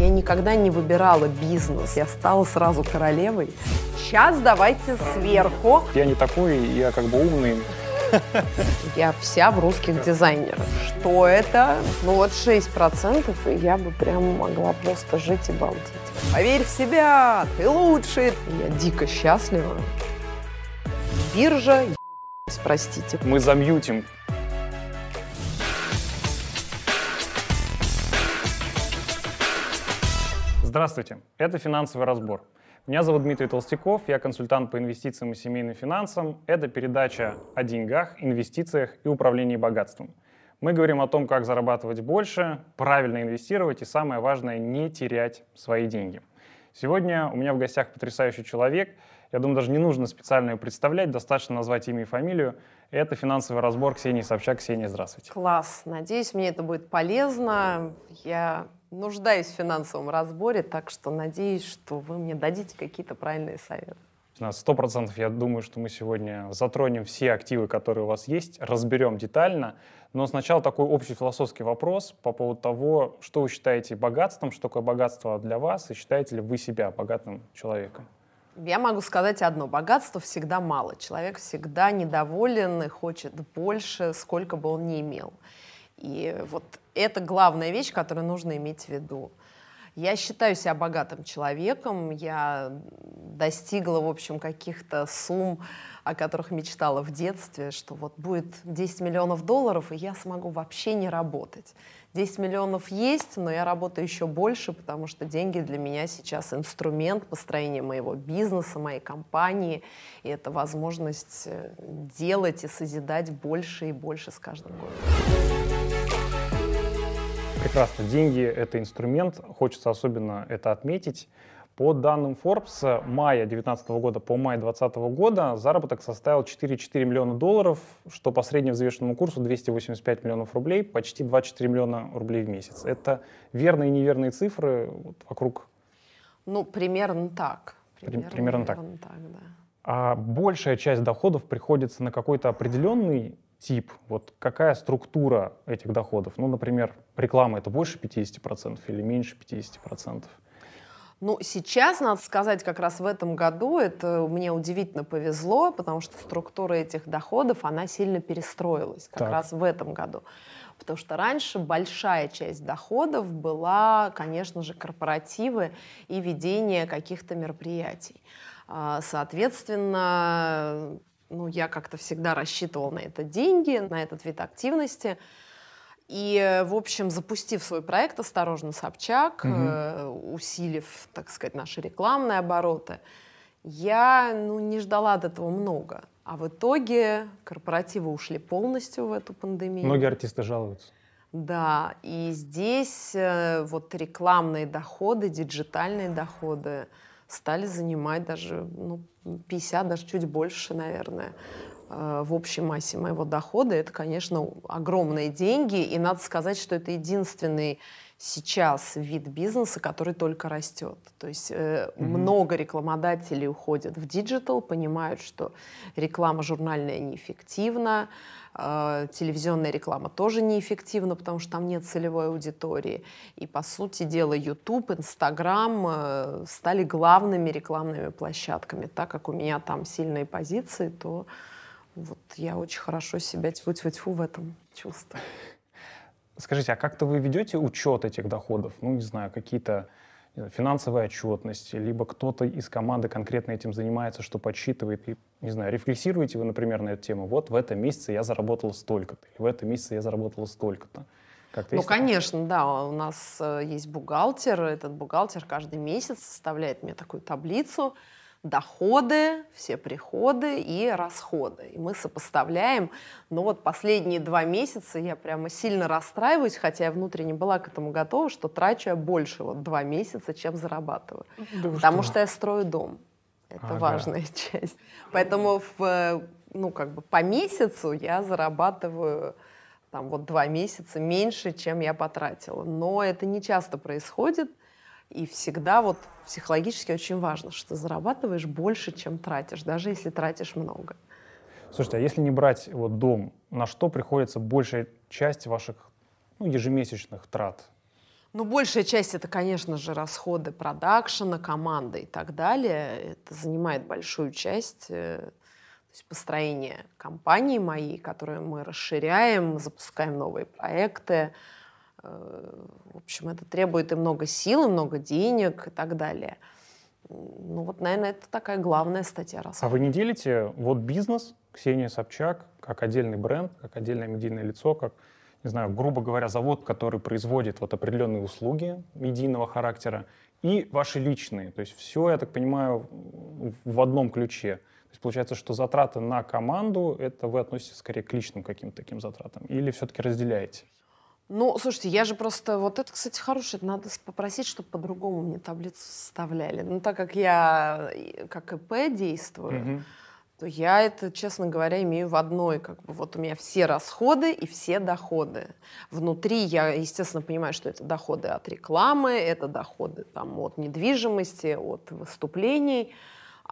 Я никогда не выбирала бизнес. Я стала сразу королевой. Сейчас давайте сверху. Я не такой, я как бы умный. Я вся в русских дизайнерах. Что это? Ну вот 6%, и я бы прям могла просто жить и балдеть. Поверь в себя, ты лучший. Я дико счастлива. Биржа, простите. Мы замьютим. Здравствуйте, это «Финансовый разбор». Меня зовут Дмитрий Толстяков, я консультант по инвестициям и семейным финансам. Это передача о деньгах, инвестициях и управлении богатством. Мы говорим о том, как зарабатывать больше, правильно инвестировать и, самое важное, не терять свои деньги. Сегодня у меня в гостях потрясающий человек. Я думаю, даже не нужно специально ее представлять, достаточно назвать имя и фамилию. Это финансовый разбор Ксении Собчак. Ксения, здравствуйте. Класс. Надеюсь, мне это будет полезно. Я нуждаюсь в финансовом разборе, так что надеюсь, что вы мне дадите какие-то правильные советы. На сто процентов я думаю, что мы сегодня затронем все активы, которые у вас есть, разберем детально. Но сначала такой общий философский вопрос по поводу того, что вы считаете богатством, что такое богатство для вас, и считаете ли вы себя богатым человеком? Я могу сказать одно. Богатства всегда мало. Человек всегда недоволен и хочет больше, сколько бы он ни имел. И вот это главная вещь, которую нужно иметь в виду. Я считаю себя богатым человеком, я достигла, в общем, каких-то сумм, о которых мечтала в детстве, что вот будет 10 миллионов долларов, и я смогу вообще не работать. 10 миллионов есть, но я работаю еще больше, потому что деньги для меня сейчас инструмент построения моего бизнеса, моей компании, и это возможность э, делать и созидать больше и больше с каждым годом. Прекрасно. Деньги — это инструмент. Хочется особенно это отметить. По данным Forbes, мая 2019 года по май 2020 года заработок составил 4,4 миллиона долларов, что по средневзвешенному курсу 285 миллионов рублей, почти 24 миллиона рублей в месяц. Это верные и неверные цифры вот, вокруг? Ну, примерно так. Примерно, примерно так. так да. А большая часть доходов приходится на какой-то определенный тип, вот какая структура этих доходов? Ну, например, реклама это больше 50% или меньше 50%? Ну, сейчас, надо сказать, как раз в этом году это мне удивительно повезло, потому что структура этих доходов, она сильно перестроилась как так. раз в этом году. Потому что раньше большая часть доходов была, конечно же, корпоративы и ведение каких-то мероприятий. А, соответственно, ну, я как-то всегда рассчитывал на это деньги, на этот вид активности. И, в общем, запустив свой проект «Осторожно, Собчак», угу. э, усилив, так сказать, наши рекламные обороты, я ну, не ждала от этого много. А в итоге корпоративы ушли полностью в эту пандемию. Многие артисты жалуются. Да, и здесь э, вот рекламные доходы, диджитальные доходы стали занимать даже ну, 50, даже чуть больше, наверное, э, в общей массе моего дохода. Это, конечно, огромные деньги, и надо сказать, что это единственный сейчас вид бизнеса, который только растет. То есть э, mm-hmm. много рекламодателей уходят в digital, понимают, что реклама журнальная неэффективна, э, телевизионная реклама тоже неэффективна, потому что там нет целевой аудитории. И, по сути дела, YouTube, Instagram э, стали главными рекламными площадками. Так как у меня там сильные позиции, то вот я очень хорошо себя тьфу-тьфу-тьфу в этом чувствую. Скажите, а как-то вы ведете учет этих доходов? Ну, не знаю, какие-то финансовые отчетности, либо кто-то из команды конкретно этим занимается, что подсчитывает, и, не знаю, рефлексируете вы, например, на эту тему, вот в этом месяце я заработала столько-то, или в этом месяце я заработала столько-то. Как-то ну, конечно, да, у нас э, есть бухгалтер, этот бухгалтер каждый месяц составляет мне такую таблицу, доходы, все приходы и расходы. И мы сопоставляем. Но вот последние два месяца я прямо сильно расстраиваюсь, хотя я внутренне была к этому готова, что трачу я больше вот два месяца, чем зарабатываю. Да Потому что? что я строю дом. Это ага. важная часть. Поэтому в, ну, как бы по месяцу я зарабатываю там вот два месяца меньше, чем я потратила. Но это не часто происходит. И всегда вот психологически очень важно, что зарабатываешь больше, чем тратишь, даже если тратишь много. Слушайте, а если не брать вот дом, на что приходится большая часть ваших ну, ежемесячных трат? Ну, большая часть это, конечно же, расходы продакшена, команды и так далее. Это занимает большую часть э, то есть построение компании моей, которую мы расширяем, запускаем новые проекты. Э, в общем, это требует и много сил, и много денег и так далее. Ну вот, наверное, это такая главная статья расходов. А вы не делите вот бизнес Ксения Собчак как отдельный бренд, как отдельное медийное лицо, как не знаю, грубо говоря, завод, который производит вот определенные услуги медийного характера, и ваши личные. То есть все, я так понимаю, в одном ключе. То есть получается, что затраты на команду, это вы относитесь скорее к личным каким-то таким затратам? Или все-таки разделяете? Ну, слушайте, я же просто... Вот это, кстати, хорошее. Надо попросить, чтобы по-другому мне таблицу составляли. Ну, так как я как ИП действую, угу то я это, честно говоря, имею в одной. Как бы вот у меня все расходы и все доходы. Внутри я, естественно, понимаю, что это доходы от рекламы, это доходы там, от недвижимости, от выступлений.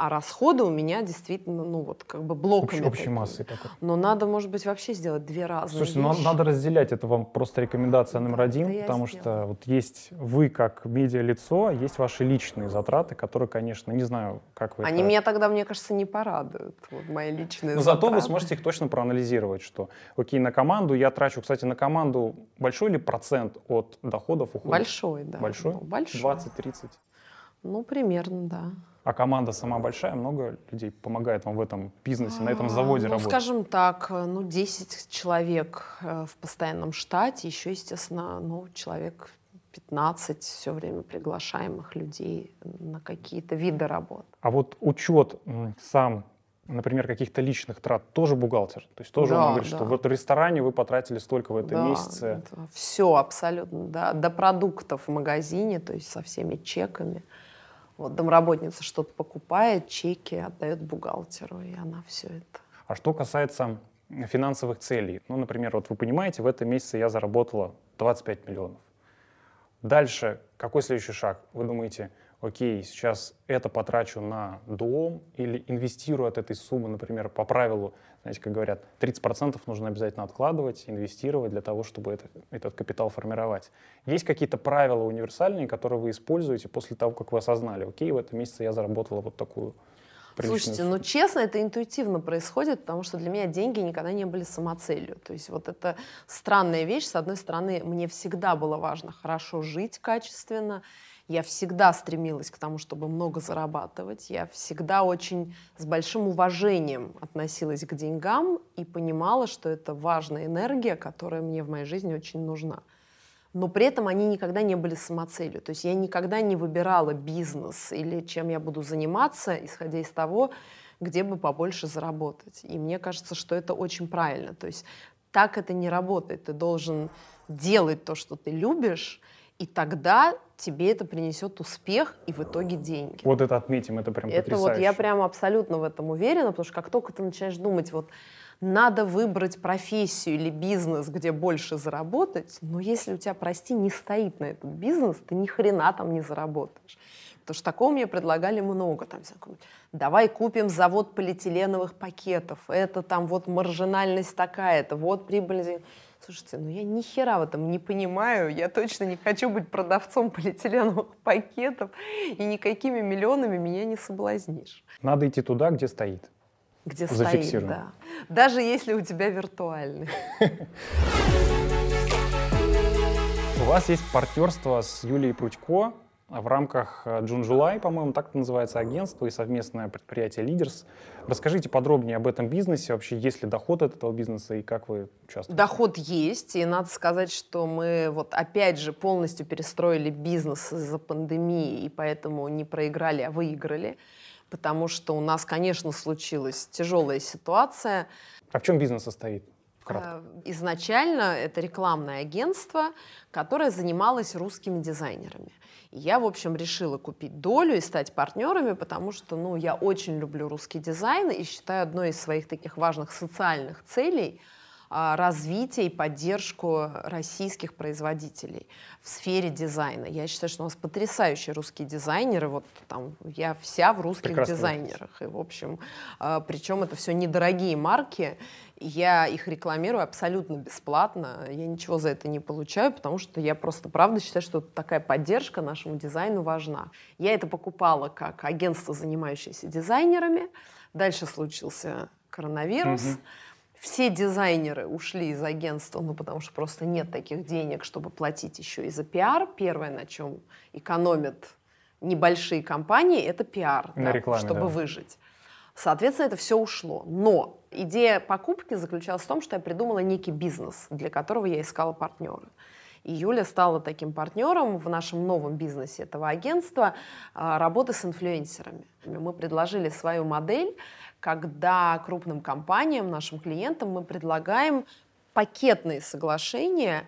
А расходы у меня действительно, ну вот как бы блоками. Общ, общей массой такой. Но надо, может быть, вообще сделать две разные Слушайте, ну, вещи. ну надо разделять. Это вам просто рекомендация номер один, потому что вот есть вы как медиа-лицо, а есть ваши личные затраты, которые, конечно, не знаю, как вы Они это... меня тогда, мне кажется, не порадуют, вот мои личные Но затраты. зато вы сможете их точно проанализировать, что, окей, на команду я трачу, кстати, на команду большой ли процент от доходов уходит? Большой, да. Большой? Ну, большой. 20-30? Ну, примерно, да. А команда сама большая, много людей помогает вам в этом бизнесе, на этом заводе ну, работать? скажем так, ну, 10 человек э, в постоянном штате, еще, естественно, ну, человек 15 все время приглашаемых людей на какие-то виды работ. А вот учет сам, например, каких-то личных трат, тоже бухгалтер? То есть тоже да, он говорит, да. что в этом ресторане вы потратили столько в этом да, месяце? Все абсолютно, да. До продуктов в магазине, то есть со всеми чеками. Вот домработница что-то покупает, чеки отдает бухгалтеру, и она все это. А что касается финансовых целей, ну, например, вот вы понимаете, в этом месяце я заработала 25 миллионов. Дальше, какой следующий шаг? Вы думаете, окей, сейчас это потрачу на дом или инвестирую от этой суммы, например, по правилу, знаете, как говорят, 30% нужно обязательно откладывать, инвестировать для того, чтобы это, этот капитал формировать. Есть какие-то правила универсальные, которые вы используете после того, как вы осознали, окей, в этом месяце я заработала вот такую Слушайте, ну честно, это интуитивно происходит, потому что для меня деньги никогда не были самоцелью. То есть вот это странная вещь. С одной стороны, мне всегда было важно хорошо жить качественно, я всегда стремилась к тому, чтобы много зарабатывать. Я всегда очень с большим уважением относилась к деньгам и понимала, что это важная энергия, которая мне в моей жизни очень нужна. Но при этом они никогда не были самоцелью. То есть я никогда не выбирала бизнес или чем я буду заниматься, исходя из того, где бы побольше заработать. И мне кажется, что это очень правильно. То есть так это не работает. Ты должен делать то, что ты любишь, и тогда тебе это принесет успех и в итоге деньги. Вот это отметим, это прям это потрясающе. вот я прям абсолютно в этом уверена, потому что как только ты начинаешь думать, вот надо выбрать профессию или бизнес, где больше заработать, но если у тебя, прости, не стоит на этот бизнес, ты ни хрена там не заработаешь. Потому что такого мне предлагали много. Там, давай купим завод полиэтиленовых пакетов, это там вот маржинальность такая-то, вот прибыль. Слушайте, ну я ни хера в этом не понимаю. Я точно не хочу быть продавцом полиэтиленовых пакетов. И никакими миллионами меня не соблазнишь. Надо идти туда, где стоит. Где стоит, да. Даже если у тебя виртуальный. У вас есть партнерство с Юлией Прудько, в рамках Джун July, по-моему, так называется агентство и совместное предприятие Leaders. Расскажите подробнее об этом бизнесе, вообще есть ли доход от этого бизнеса и как вы участвуете? Доход есть, и надо сказать, что мы вот опять же полностью перестроили бизнес из-за пандемии, и поэтому не проиграли, а выиграли, потому что у нас, конечно, случилась тяжелая ситуация. А в чем бизнес состоит? Кратко. Э, изначально это рекламное агентство, которое занималось русскими дизайнерами. И я, в общем, решила купить долю и стать партнерами, потому что ну, я очень люблю русский дизайн и считаю одной из своих таких важных социальных целей а, развитие и поддержку российских производителей в сфере дизайна. Я считаю, что у нас потрясающие русские дизайнеры. Вот там я вся в русских Прекрасно. дизайнерах. И, в общем, а, причем это все недорогие марки. Я их рекламирую абсолютно бесплатно. Я ничего за это не получаю, потому что я просто правда считаю, что такая поддержка нашему дизайну важна. Я это покупала как агентство, занимающееся дизайнерами. Дальше случился коронавирус. Угу. Все дизайнеры ушли из агентства, ну, потому что просто нет таких денег, чтобы платить еще и за пиар. Первое, на чем экономят небольшие компании, это пиар, на да, рекламе, чтобы да. выжить. Соответственно, это все ушло. Но идея покупки заключалась в том, что я придумала некий бизнес, для которого я искала партнера. И Юля стала таким партнером в нашем новом бизнесе этого агентства а, работы с инфлюенсерами. Мы предложили свою модель, когда крупным компаниям, нашим клиентам мы предлагаем пакетные соглашения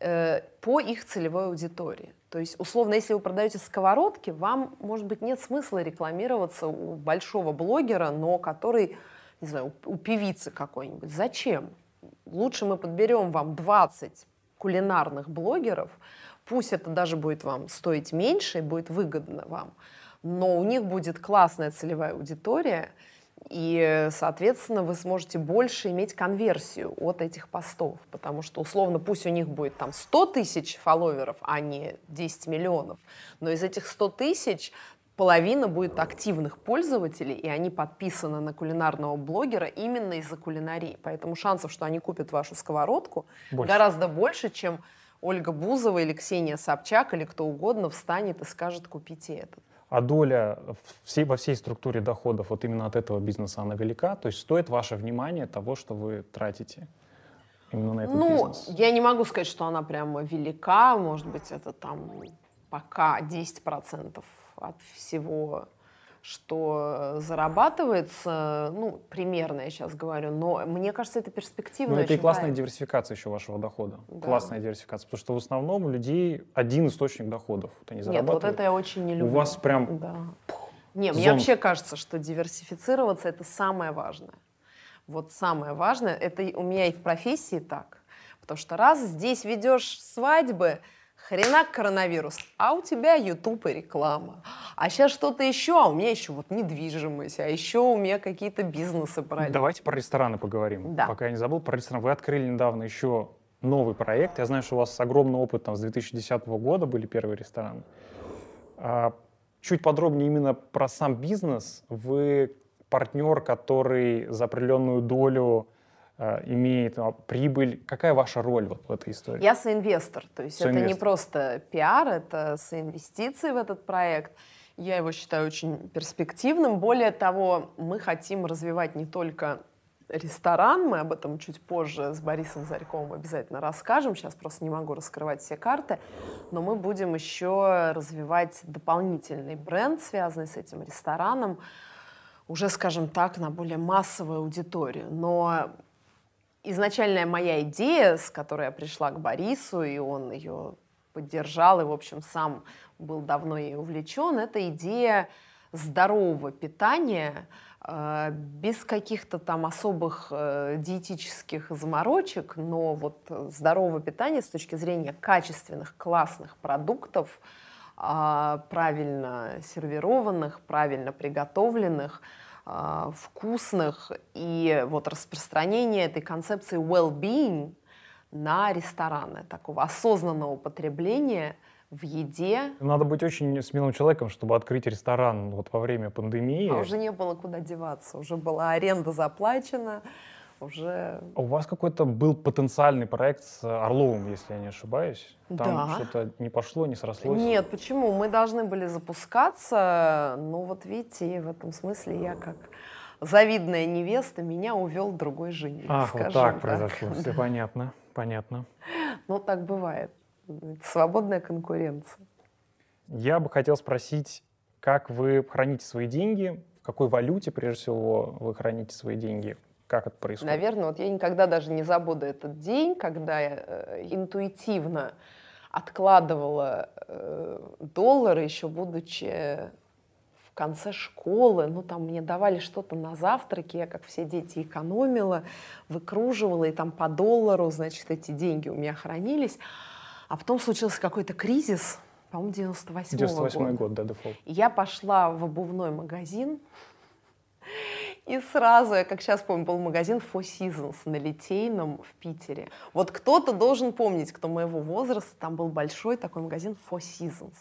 э, по их целевой аудитории. То есть, условно, если вы продаете сковородки, вам, может быть, нет смысла рекламироваться у большого блогера, но который, не знаю, у певицы какой-нибудь. Зачем? Лучше мы подберем вам 20 кулинарных блогеров, пусть это даже будет вам стоить меньше и будет выгодно вам, но у них будет классная целевая аудитория – и, соответственно, вы сможете больше иметь конверсию от этих постов, потому что, условно, пусть у них будет там 100 тысяч фолловеров, а не 10 миллионов, но из этих 100 тысяч половина будет активных пользователей, и они подписаны на кулинарного блогера именно из-за кулинарии. Поэтому шансов, что они купят вашу сковородку, больше. гораздо больше, чем Ольга Бузова или Ксения Собчак или кто угодно встанет и скажет «купите этот» а доля всей, во всей структуре доходов вот именно от этого бизнеса, она велика? То есть стоит ваше внимание того, что вы тратите именно на этот ну, бизнес? я не могу сказать, что она прямо велика. Может быть, это там пока 10% от всего что зарабатывается, ну, примерно я сейчас говорю, но мне кажется, это перспективно. Ну, это и классная правильно. диверсификация еще вашего дохода. Да. Классная диверсификация, потому что в основном у людей один источник доходов. Вот они Нет, вот это я очень не люблю. У вас прям... Да. Не, мне вообще кажется, что диверсифицироваться — это самое важное. Вот самое важное, это у меня и в профессии так. Потому что раз здесь ведешь свадьбы, хрена коронавирус, а у тебя YouTube и реклама. А сейчас что-то еще, а у меня еще вот недвижимость, а еще у меня какие-то бизнесы параллельно. Давайте про рестораны поговорим. Да. Пока я не забыл про ресторан. Вы открыли недавно еще новый проект. Я знаю, что у вас огромный опыт там, с 2010 года были первые рестораны. А, чуть подробнее именно про сам бизнес. Вы партнер, который за определенную долю имеет а, прибыль. Какая ваша роль вот в этой истории? Я соинвестор, то есть соинвестор. это не просто пиар, это соинвестиции в этот проект. Я его считаю очень перспективным. Более того, мы хотим развивать не только ресторан, мы об этом чуть позже с Борисом Зарьковым обязательно расскажем, сейчас просто не могу раскрывать все карты, но мы будем еще развивать дополнительный бренд, связанный с этим рестораном, уже, скажем так, на более массовую аудиторию. Но изначальная моя идея, с которой я пришла к Борису, и он ее поддержал, и, в общем, сам был давно ей увлечен, это идея здорового питания э, без каких-то там особых э, диетических заморочек, но вот здорового питания с точки зрения качественных, классных продуктов, правильно сервированных, правильно приготовленных – э, вкусных и вот распространение этой концепции well-being на рестораны, такого осознанного потребления в еде. Надо быть очень смелым человеком, чтобы открыть ресторан вот во время пандемии. А уже не было куда деваться, уже была аренда заплачена, уже... А у вас какой-то был потенциальный проект с Орловым, если я не ошибаюсь? Там да. что-то не пошло, не срослось? Нет, почему? Мы должны были запускаться, но вот видите, в этом смысле я как завидная невеста, меня увел другой жених. Ах, вот так, так произошло, все понятно, понятно. Ну, так бывает. Свободная конкуренция. Я бы хотел спросить, как вы храните свои деньги, в какой валюте, прежде всего, вы храните свои деньги? Как это происходит? Наверное, вот я никогда даже не забуду этот день, когда я э, интуитивно откладывала э, доллары, еще будучи в конце школы. Ну, там мне давали что-то на завтраке, я, как все дети, экономила, выкруживала, и там по доллару, значит, эти деньги у меня хранились. А потом случился какой-то кризис, по-моему, 98 98 года. год, да, дефолт. И я пошла в обувной магазин, И сразу, я как сейчас помню, был магазин Four Seasons на Литейном в Питере. Вот кто-то должен помнить, кто моего возраста, там был большой такой магазин Four Seasons.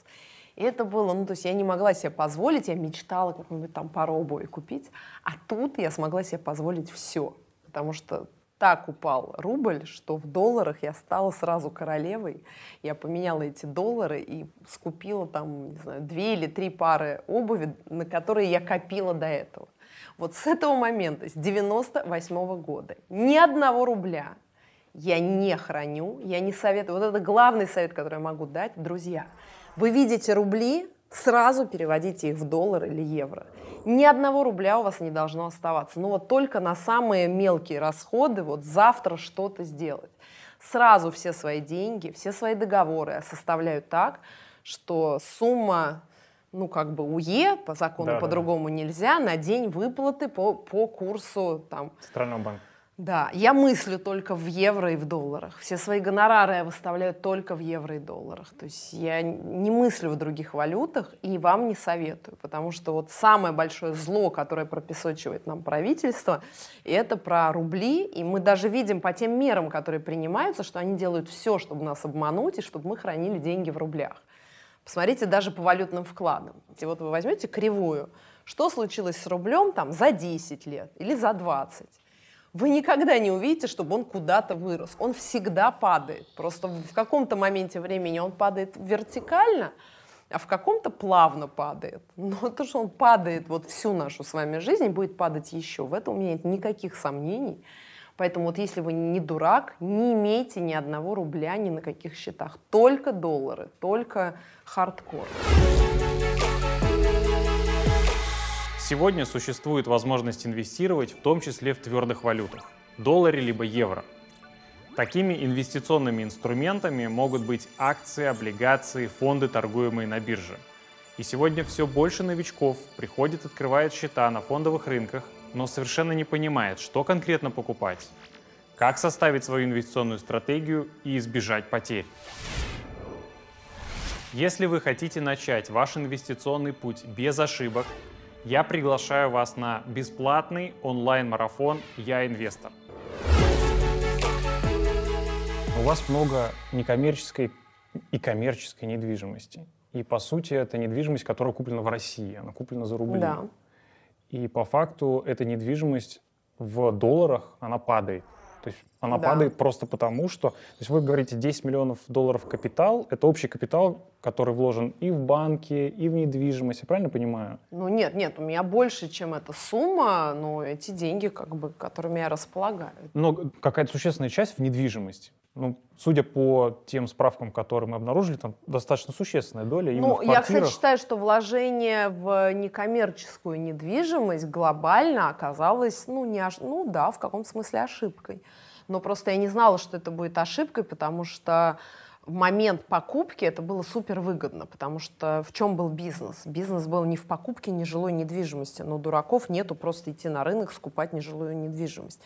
И это было, ну, то есть я не могла себе позволить, я мечтала как-нибудь там пару обуви купить, а тут я смогла себе позволить все, потому что так упал рубль, что в долларах я стала сразу королевой. Я поменяла эти доллары и скупила там, не знаю, две или три пары обуви, на которые я копила до этого. Вот с этого момента, с 98 -го года, ни одного рубля я не храню, я не советую. Вот это главный совет, который я могу дать, друзья. Вы видите рубли, сразу переводите их в доллар или евро. Ни одного рубля у вас не должно оставаться. Ну вот только на самые мелкие расходы, вот завтра что-то сделать. Сразу все свои деньги, все свои договоры составляю так, что сумма ну, как бы УЕ, по закону да, по-другому да. нельзя, на день выплаты по, по курсу там... Центрального банка. Да, я мыслю только в евро и в долларах. Все свои гонорары я выставляю только в евро и долларах. То есть я не мыслю в других валютах и вам не советую, потому что вот самое большое зло, которое пропесочивает нам правительство, это про рубли. И мы даже видим по тем мерам, которые принимаются, что они делают все, чтобы нас обмануть и чтобы мы хранили деньги в рублях. Посмотрите даже по валютным вкладам. И вот вы возьмете кривую, что случилось с рублем там за 10 лет или за 20 вы никогда не увидите, чтобы он куда-то вырос. Он всегда падает. Просто в каком-то моменте времени он падает вертикально, а в каком-то плавно падает. Но то, что он падает вот всю нашу с вами жизнь, будет падать еще. В этом у меня нет никаких сомнений. Поэтому вот если вы не дурак, не имейте ни одного рубля ни на каких счетах. Только доллары, только хардкор. Сегодня существует возможность инвестировать в том числе в твердых валютах – долларе либо евро. Такими инвестиционными инструментами могут быть акции, облигации, фонды, торгуемые на бирже. И сегодня все больше новичков приходит, открывает счета на фондовых рынках, но совершенно не понимает, что конкретно покупать, как составить свою инвестиционную стратегию и избежать потерь. Если вы хотите начать ваш инвестиционный путь без ошибок, я приглашаю вас на бесплатный онлайн-марафон «Я инвестор». У вас много некоммерческой и коммерческой недвижимости. И, по сути, это недвижимость, которая куплена в России, она куплена за рубли. Да. И по факту эта недвижимость в долларах, она падает. То есть она да. падает просто потому, что... То есть вы говорите 10 миллионов долларов капитал, это общий капитал, который вложен и в банки, и в недвижимость, я правильно понимаю? Ну нет, нет, у меня больше, чем эта сумма, но эти деньги, как бы, которыми я располагаю. Но какая-то существенная часть в недвижимость. Ну, судя по тем справкам, которые мы обнаружили, там достаточно существенная доля именно ну, в квартирах. Я, кстати, считаю, что вложение в некоммерческую недвижимость глобально оказалось, ну, не, ну да, в каком смысле ошибкой. Но просто я не знала, что это будет ошибкой, потому что в момент покупки это было супер выгодно, потому что в чем был бизнес? Бизнес был не в покупке нежилой недвижимости, но дураков нету просто идти на рынок, скупать нежилую недвижимость.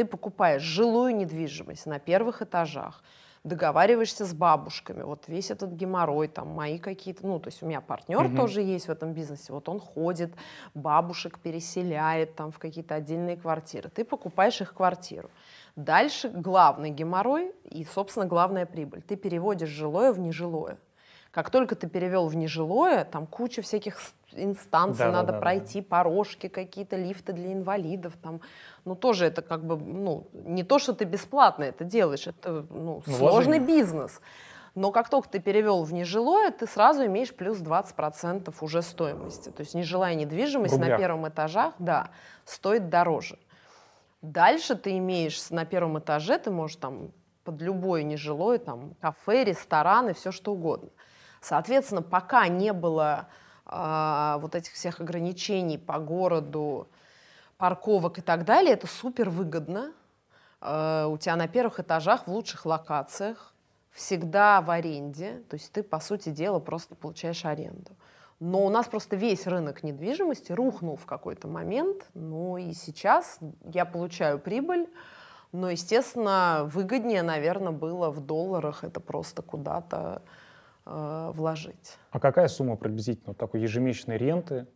Ты покупаешь жилую недвижимость на первых этажах, договариваешься с бабушками, вот весь этот геморрой, там мои какие-то, ну, то есть у меня партнер угу. тоже есть в этом бизнесе, вот он ходит, бабушек переселяет там в какие-то отдельные квартиры, ты покупаешь их квартиру. Дальше главный геморрой и, собственно, главная прибыль. Ты переводишь жилое в нежилое. Как только ты перевел в нежилое, там куча всяких инстанций да, надо да, пройти, да. порожки какие-то, лифты для инвалидов, там, ну тоже это как бы, ну не то, что ты бесплатно это делаешь, это ну, ну сложный Вложение. бизнес. Но как только ты перевел в нежилое, ты сразу имеешь плюс 20% уже стоимости. То есть нежилая недвижимость на первом этажах, да, стоит дороже. Дальше ты имеешь на первом этаже, ты можешь там под любое нежилое, там кафе, рестораны, все что угодно. Соответственно, пока не было э, вот этих всех ограничений по городу, парковок и так далее, это супер выгодно. Э, у тебя на первых этажах в лучших локациях, всегда в аренде, то есть ты, по сути дела, просто получаешь аренду. Но у нас просто весь рынок недвижимости рухнул в какой-то момент. Ну и сейчас я получаю прибыль, но, естественно, выгоднее, наверное, было в долларах это просто куда-то э, вложить. А какая сумма приблизительно такой ежемесячной ренты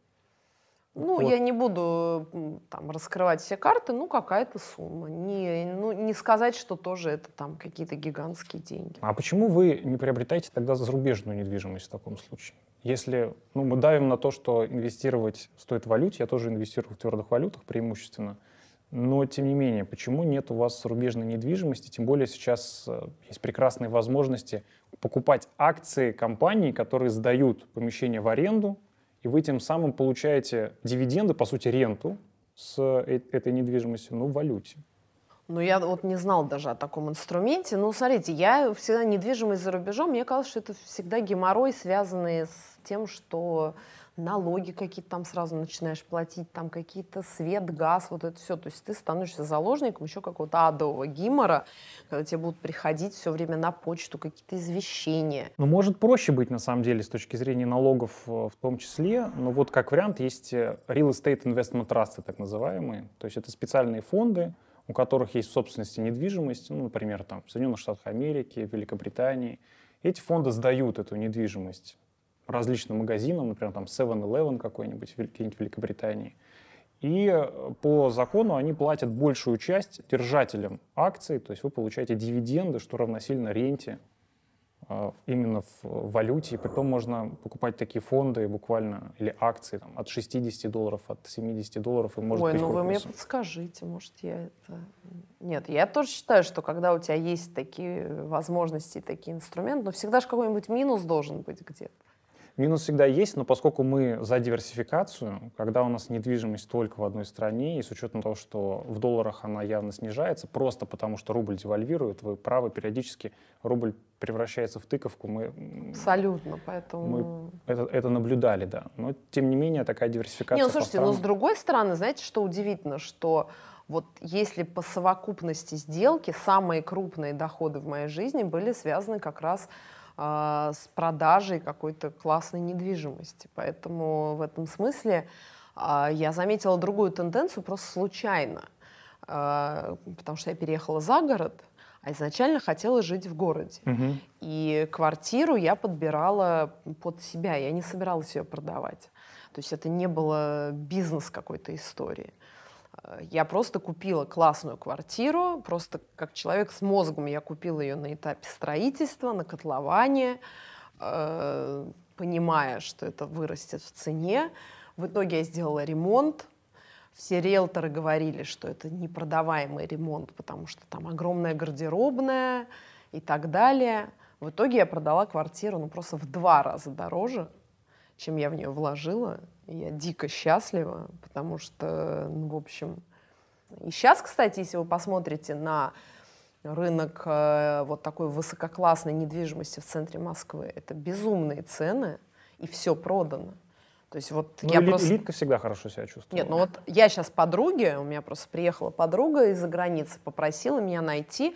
Ну, Вот. я не буду там раскрывать все карты, ну, какая-то сумма. Не, ну, не сказать, что тоже это там какие-то гигантские деньги. А почему вы не приобретаете тогда зарубежную недвижимость в таком случае? Если ну, мы давим на то, что инвестировать стоит в валюте, я тоже инвестирую в твердых валютах преимущественно, но тем не менее, почему нет у вас зарубежной недвижимости? Тем более сейчас э, есть прекрасные возможности покупать акции компаний, которые сдают помещение в аренду, и вы тем самым получаете дивиденды, по сути, ренту с э- этой недвижимостью, ну, в валюте. Ну, я вот не знал даже о таком инструменте. Ну, смотрите, я всегда недвижимость за рубежом, мне казалось, что это всегда геморрой, связанный с тем, что налоги какие-то там сразу начинаешь платить, там какие-то свет, газ, вот это все. То есть ты становишься заложником еще какого-то адового гимора, когда тебе будут приходить все время на почту какие-то извещения. Ну, может проще быть, на самом деле, с точки зрения налогов э, в том числе. Но вот как вариант есть э, Real Estate Investment Trust, так называемые. То есть это специальные фонды, у которых есть в собственности недвижимость, ну, например, там, в Соединенных Штатах Америки, Великобритании. Эти фонды сдают эту недвижимость различным магазинам, например, там 7-Eleven какой-нибудь в Великобритании. И э, по закону они платят большую часть держателям акций, то есть вы получаете дивиденды, что равносильно ренте э, именно в валюте. И притом можно покупать такие фонды буквально, или акции там, от 60 долларов, от 70 долларов. И может Ой, быть ну вы мне подскажите, может, я это... Нет, я тоже считаю, что когда у тебя есть такие возможности, такие инструменты, но всегда же какой-нибудь минус должен быть где-то. Минус всегда есть, но поскольку мы за диверсификацию, когда у нас недвижимость только в одной стране, и с учетом того, что в долларах она явно снижается, просто потому что рубль девальвирует, вы правы, периодически рубль превращается в тыковку, мы, Абсолютно, поэтому... Мы это, это наблюдали, да. Но тем не менее такая диверсификация Не, ну слушайте, но странам- с другой стороны, знаете, что удивительно, что вот если по совокупности сделки самые крупные доходы в моей жизни были связаны как раз а, с продажей какой-то классной недвижимости. Поэтому в этом смысле а, я заметила другую тенденцию просто случайно, А, потому что я переехала за город, а изначально хотела жить в городе. Мгм. И квартиру я подбирала под себя, я не собиралась ее продавать. То есть это не было бизнес какой-то истории. Э, Я просто купила классную квартиру, просто как человек с мозгом я купила ее на этапе строительства, на котловане, э, понимая, что это вырастет в цене. В итоге я сделала ремонт. Все риэлторы говорили, что это непродаваемый ремонт, потому что там огромная гардеробная и так далее. В итоге я продала квартиру ну, просто в два раза дороже, чем я в нее вложила. Я дико счастлива, потому что, ну, в общем... И сейчас, кстати, если вы посмотрите на рынок э, вот такой высококлассной недвижимости в центре Москвы, это безумные цены, и все продано. То есть вот Ну, я эли- просто... элитка всегда хорошо себя чувствует. Нет, ну вот я сейчас подруге, у меня просто приехала подруга из-за границы, попросила меня найти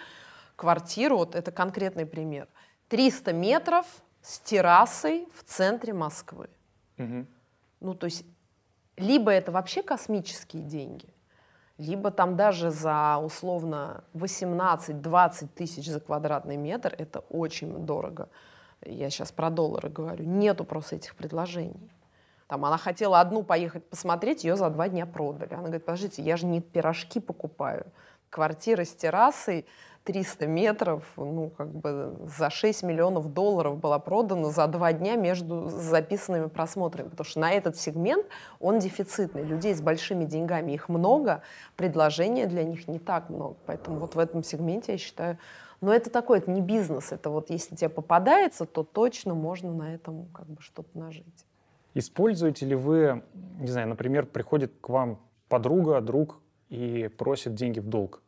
квартиру, вот это конкретный пример, 300 метров с террасой в центре Москвы. Мгм. Ну, то есть, либо это вообще космические деньги, либо там даже за условно 18-20 тысяч за квадратный метр, это очень дорого. Я сейчас про доллары говорю. Нету просто этих предложений. Там она хотела одну поехать посмотреть, ее за два дня продали. Она говорит, подождите, я же не пирожки покупаю. Квартира с террасой 300 метров, ну, как бы за 6 миллионов долларов была продана за два дня между записанными просмотрами. Потому что на этот сегмент он дефицитный. Людей с большими деньгами, их много, предложения для них не так много. Поэтому вот в этом сегменте, я считаю, но это такой, это не бизнес. Это вот если тебе попадается, то точно можно на этом как бы что-то нажить. Используете ли вы, не знаю, например, приходит к вам подруга, друг и просит деньги в долг?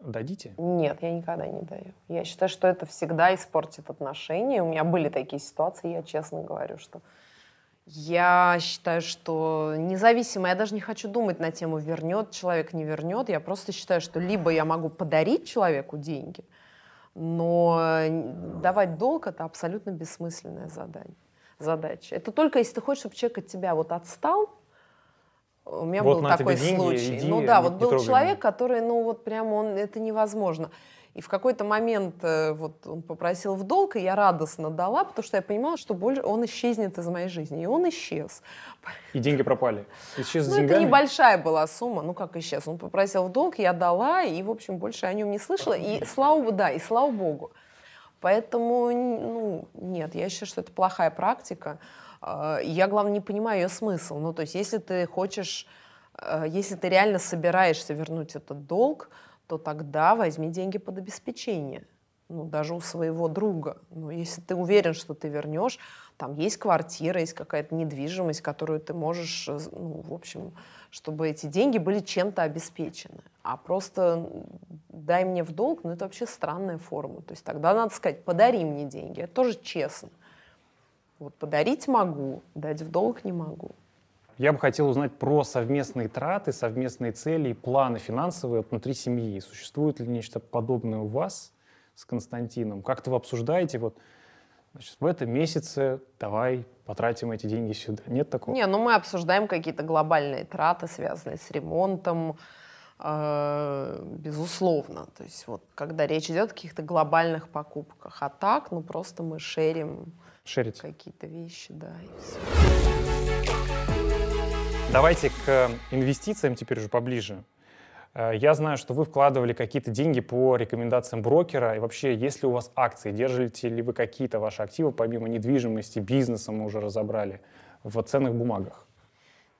Дадите? Нет, я никогда не даю. Я считаю, что это всегда испортит отношения. У меня были такие ситуации, я честно говорю, что я считаю, что независимо, я даже не хочу думать на тему, вернет человек, не вернет. Я просто считаю, что либо я могу подарить человеку деньги, но давать долг — это абсолютно бессмысленное задание, задача. Это только если ты хочешь, чтобы человек от тебя вот отстал, у меня Вот был такой деньги, случай. иди, ну да, не- вот был человек, меня. который, ну вот прямо он, это невозможно. И в какой-то момент э, вот он попросил в долг, и я радостно дала, потому что я понимала, что больше он исчезнет из моей жизни. И он исчез. И деньги пропали. Исчез Ну, деньгами? это небольшая была сумма, ну как исчез. Он попросил в долг, я дала, и, в общем, больше о нем не слышала. И слава богу, да, и слава богу. Поэтому, ну, нет, я считаю, что это плохая практика. А, Я, главное, не понимаю ее смысл. Ну, то есть, если ты хочешь, э, если ты реально собираешься вернуть этот долг, то тогда возьми деньги под обеспечение. Ну, даже у своего друга. Ну, если ты уверен, что ты вернешь, там есть квартира, есть какая-то недвижимость, которую ты можешь, э, ну, в общем, чтобы эти деньги были чем-то обеспечены. А просто дай мне в долг, ну, это вообще странная форма. То есть тогда надо сказать, подари мне деньги. Это тоже честно. Вот подарить могу, дать в долг не могу. Я бы хотел узнать про совместные траты, совместные цели и планы финансовые внутри семьи. Существует ли нечто подобное у вас с Константином? Как-то вы обсуждаете, вот, значит, в этом месяце давай потратим эти деньги сюда. Нет такого? Не, ну мы обсуждаем какие-то глобальные траты, связанные с ремонтом, э, безусловно. То есть вот когда речь идет о каких-то глобальных покупках. А так, ну просто мы шерим Шерите. какие-то вещи, да, и все. Давайте к инвестициям теперь уже поближе. Э, Я знаю, что вы вкладывали какие-то деньги по рекомендациям брокера. И вообще, есть ли у вас акции? Держите ли вы какие-то ваши активы, помимо недвижимости, бизнеса мы уже разобрали, в ценных бумагах?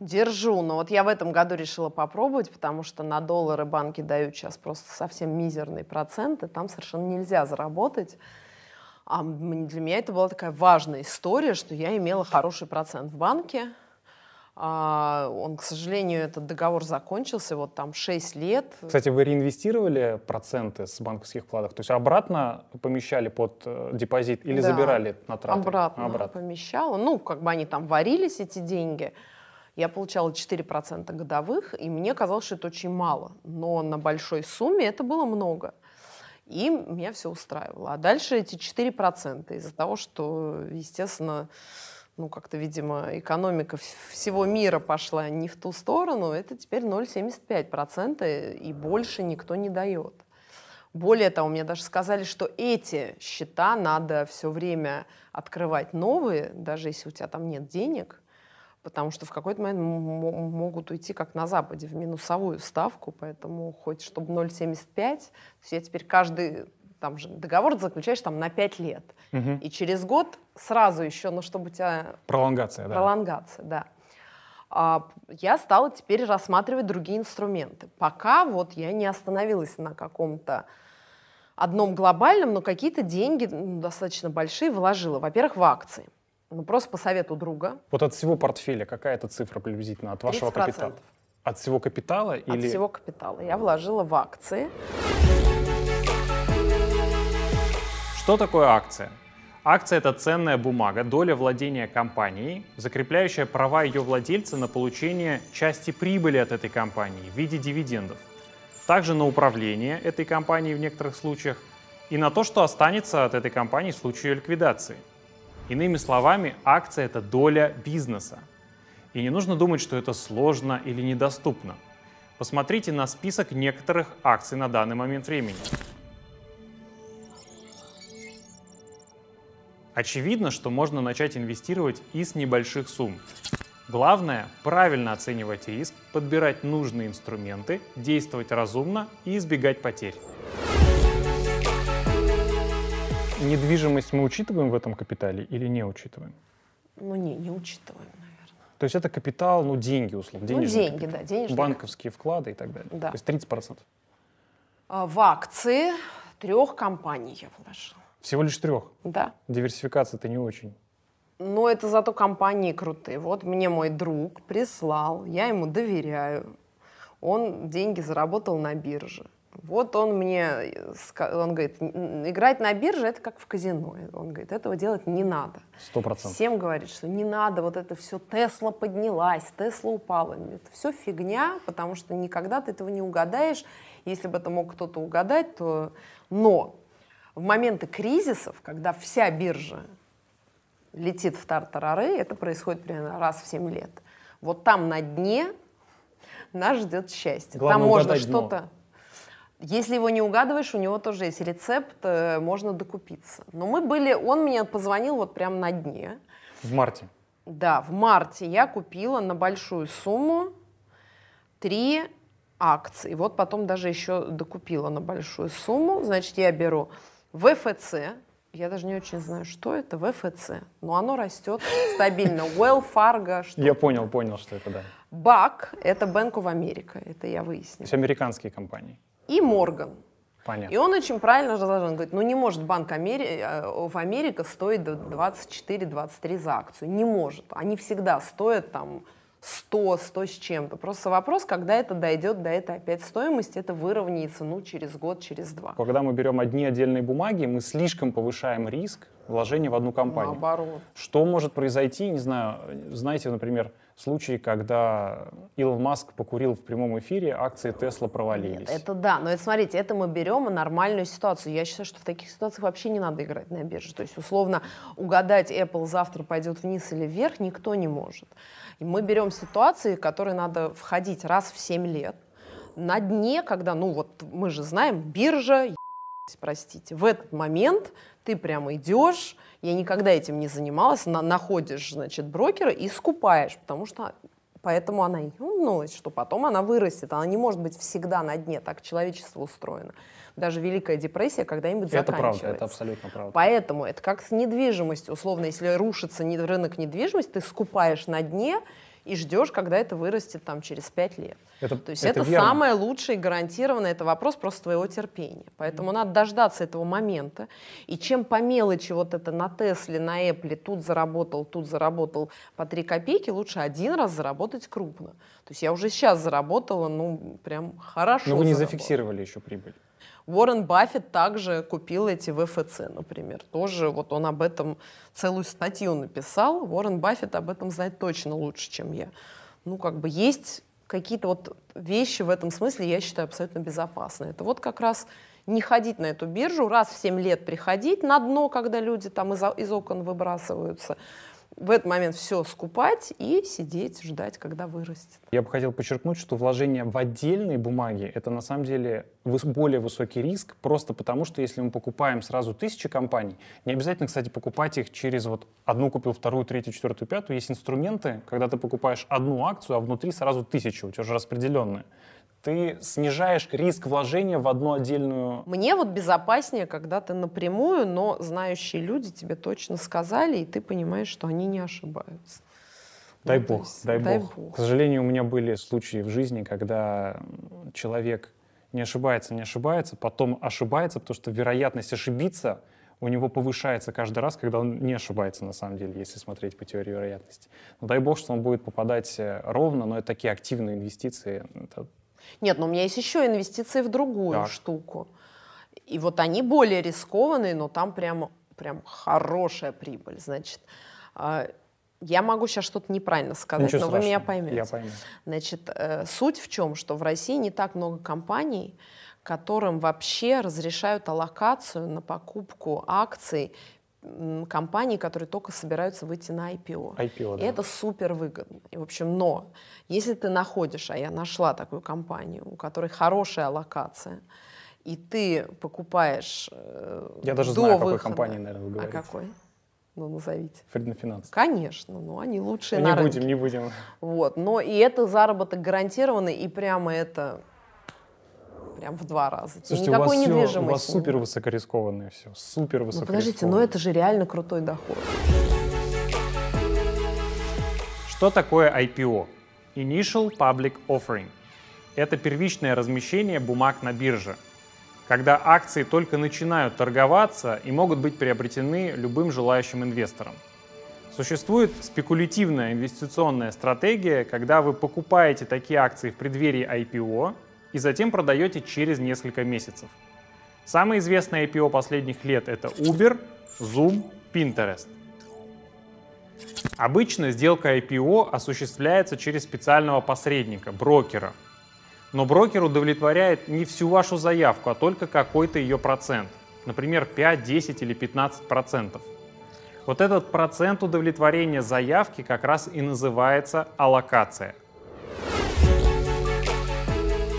Держу, но вот я в этом году решила попробовать, потому что на доллары банки дают сейчас просто совсем мизерные проценты, там совершенно нельзя заработать. А для меня это была такая важная история, что я имела хороший процент в банке. А, Он, к сожалению, этот договор закончился, вот там 6 лет. Кстати, вы реинвестировали проценты с банковских вкладов? То есть обратно помещали под э, депозит или Да. забирали на траты? обратно, помещала. Ну, как бы они там варились, эти деньги. Я получала 4% годовых, и мне казалось, что это очень мало. Но на большой сумме это было много. И меня все устраивало. А дальше эти 4% из-за того, что, естественно, ну, как-то, видимо, экономика вс- всего мира пошла не в ту сторону, это теперь 0,75%, и больше никто не дает. Более того, мне даже сказали, что эти счета надо все время открывать новые, даже если у тебя там нет денег, потому что в какой-то момент могут уйти, как на Западе, в минусовую ставку, поэтому хоть чтобы 0,75, то есть я теперь каждый там же договор заключаешь там на 5 лет, Мгм. и через год сразу еще, ну, чтобы у тебя Пролонгация, да. Пролонгация, да. А, я стала теперь рассматривать другие инструменты. Пока вот я не остановилась на каком-то одном глобальном, но какие-то деньги м, достаточно большие вложила. Во-первых, в акции. Ну, просто по совету друга. Вот от всего портфеля какая это цифра приблизительно от вашего 30%. капитала? От всего капитала От или всего капитала. Я вложила в акции. Что такое акция? Акция – это ценная бумага, доля владения компанией, закрепляющая права ее владельца на получение части прибыли от этой компании в виде дивидендов, также на управление этой компанией в некоторых случаях и на то, что останется от этой компании в случае ее ликвидации. Иными словами, акция – это доля бизнеса. И не нужно думать, что это сложно или недоступно. Посмотрите на список некоторых акций на данный момент времени. Очевидно, что можно начать инвестировать и с небольших сумм. Главное – правильно оценивать риск, подбирать нужные инструменты, действовать разумно и избегать потерь. Недвижимость мы учитываем в этом капитале или не учитываем? Ну, не, не учитываем, наверное. То есть это капитал, ну, деньги, условно. Ну, деньги, капитал. да, денежный Банковские вклады и так далее. Да. То есть 30%. А, В акции трех компаний я вложила. Всего лишь трех. Да. Диверсификация-то не очень. Но это зато компании крутые. Вот мне мой друг прислал, я ему доверяю. Он деньги заработал на бирже. Вот он мне, э, он говорит, «Н- играть на бирже это как в казино. Он говорит, этого делать не надо. Сто процентов. Всем говорит, что не надо, вот это все, Тесла поднялась, Тесла упала. Это все фигня, потому что никогда ты этого не угадаешь. Если бы это мог кто-то угадать, то... Но в моменты кризисов, когда вся биржа летит в тартарары, это происходит примерно раз в 7 лет. Вот там на дне нас ждет счастье. Главное там можно что-то... Если его не угадываешь, у него тоже есть рецепт, э, можно докупиться. Но мы были, он мне позвонил вот прямо на дне. В марте. Да, в марте я купила на большую сумму три акции. Вот потом даже еще докупила на большую сумму. Значит, я беру ВФЦ. Я даже не очень знаю, что это ВФЦ. Но оно растет стабильно. Well Fargo. Что Я понял, понял, что это, да. БАК — это Bank of America. Это я То выяснила. есть американские компании. И Морган. Понятно. И он очень правильно разложил. Он говорит, ну не может Банк Амери... в Америка стоить 24-23 за акцию. Не может. Они всегда стоят там 100, 100 с чем-то. Просто вопрос, когда это дойдет до этой опять стоимости, это выровняется, ну, через год, через два. Когда мы берем одни отдельные бумаги, мы слишком повышаем риск вложения в одну компанию. Наоборот. Что может произойти, не знаю, знаете, например, случай, когда Илон Маск покурил в прямом эфире, акции Тесла провалились. Нет, это да, но это смотрите, это мы берем нормальную ситуацию. Я считаю, что в таких ситуациях вообще не надо играть на бирже. То есть, условно, угадать, Apple завтра пойдет вниз или вверх, никто не может. И мы берем ситуации, в которые надо входить раз в 7 лет. На дне, когда, ну вот мы же знаем, биржа, простите, в этот момент ты прямо идешь, я никогда этим не занималась, на- находишь, значит, брокера и скупаешь, потому что поэтому она и умнулась, что потом она вырастет. Она не может быть всегда на дне, так человечество устроено. Даже Великая депрессия когда-нибудь Это правда, заканчивается. это абсолютно правда. Поэтому это как с недвижимостью. Условно, если рушится рынок недвижимости, ты скупаешь на дне и ждешь, когда это вырастет там через пять лет. Это, То есть это, верно. самое лучшее и гарантированное, это вопрос просто твоего терпения. Поэтому надо дождаться этого момента. И чем по мелочи вот это на Тесле, на Apple тут заработал, тут заработал по 3 копейки, лучше один раз заработать крупно. То есть я уже сейчас заработала, ну, прям хорошо Но вы не заработала. зафиксировали еще прибыль. Уоррен Баффет также купил эти ВФЦ, например. Тоже вот он об этом целую статью написал. Уоррен Баффет об этом знает точно лучше, чем я. Ну, как бы есть какие-то вот вещи в этом смысле, я считаю, абсолютно безопасные. Это вот как раз не ходить на эту биржу, раз в 7 лет приходить на дно, когда люди там из, из окон выбрасываются, в этот момент все скупать и сидеть, ждать, когда вырастет. Я бы хотел подчеркнуть, что вложение в отдельные бумаги — это на самом деле более высокий риск, просто потому что если мы покупаем сразу тысячи компаний, не обязательно, кстати, покупать их через вот одну купил, вторую, третью, четвертую, пятую. Есть инструменты, когда ты покупаешь одну акцию, а внутри сразу тысячу, у тебя уже распределенные. Ты снижаешь риск вложения в одну отдельную... Мне вот безопаснее, когда ты напрямую, но знающие люди тебе точно сказали, и ты понимаешь, что они не ошибаются. Дай Ну, бог, есть, дай, дай бог. бог. К сожалению, у меня были случаи в жизни, когда человек не ошибается, не ошибается, потом ошибается, потому что вероятность ошибиться у него повышается каждый раз, когда он не ошибается, на самом деле, если смотреть по теории вероятности. Но дай бог, что он будет попадать э, ровно, но это такие активные инвестиции. Это Нет, но у меня есть еще инвестиции в другую Так. штуку. И вот они более рискованные, но там прям, прям хорошая прибыль. Значит, а, я могу сейчас что-то неправильно сказать, ничего но вы меня страшного, поймете. Я пойму. Значит, э, суть в чем, что в России не так много компаний, которым вообще разрешают аллокацию на покупку акций компаний, которые только собираются выйти на IPO. IPO, И да. это супер выгодно. И, в общем, но если ты находишь, а я нашла такую компанию, у которой хорошая аллокация, и ты покупаешь э, Я даже до знаю, о какой выхода- компании, наверное, вы А говорите. какой? Ну, назовите. Финанс. Конечно, ну они лучшие Не на рынке. будем, не будем. Вот, но и это заработок гарантированный, и прямо это прям в два раза. Тебе Слушайте, у вас, никакой всё- у недвижимости. вас супер высокорискованное все. Супер Ну, высокорискованное. подождите, но это же реально крутой доход. Что такое IPO? Initial Public Offering. Это первичное размещение бумаг на бирже, когда акции только начинают торговаться и могут быть приобретены любым желающим инвестором. Существует спекулятивная инвестиционная стратегия, когда вы покупаете такие акции в преддверии IPO и затем продаете через несколько месяцев. Самые известные IPO последних лет это Uber, Zoom, Pinterest. Обычно сделка IPO осуществляется через специального посредника, брокера. Но брокер удовлетворяет не всю вашу заявку, а только какой-то ее процент. Например, 5, 10 или 15 процентов. Вот этот процент удовлетворения заявки как раз и называется аллокация.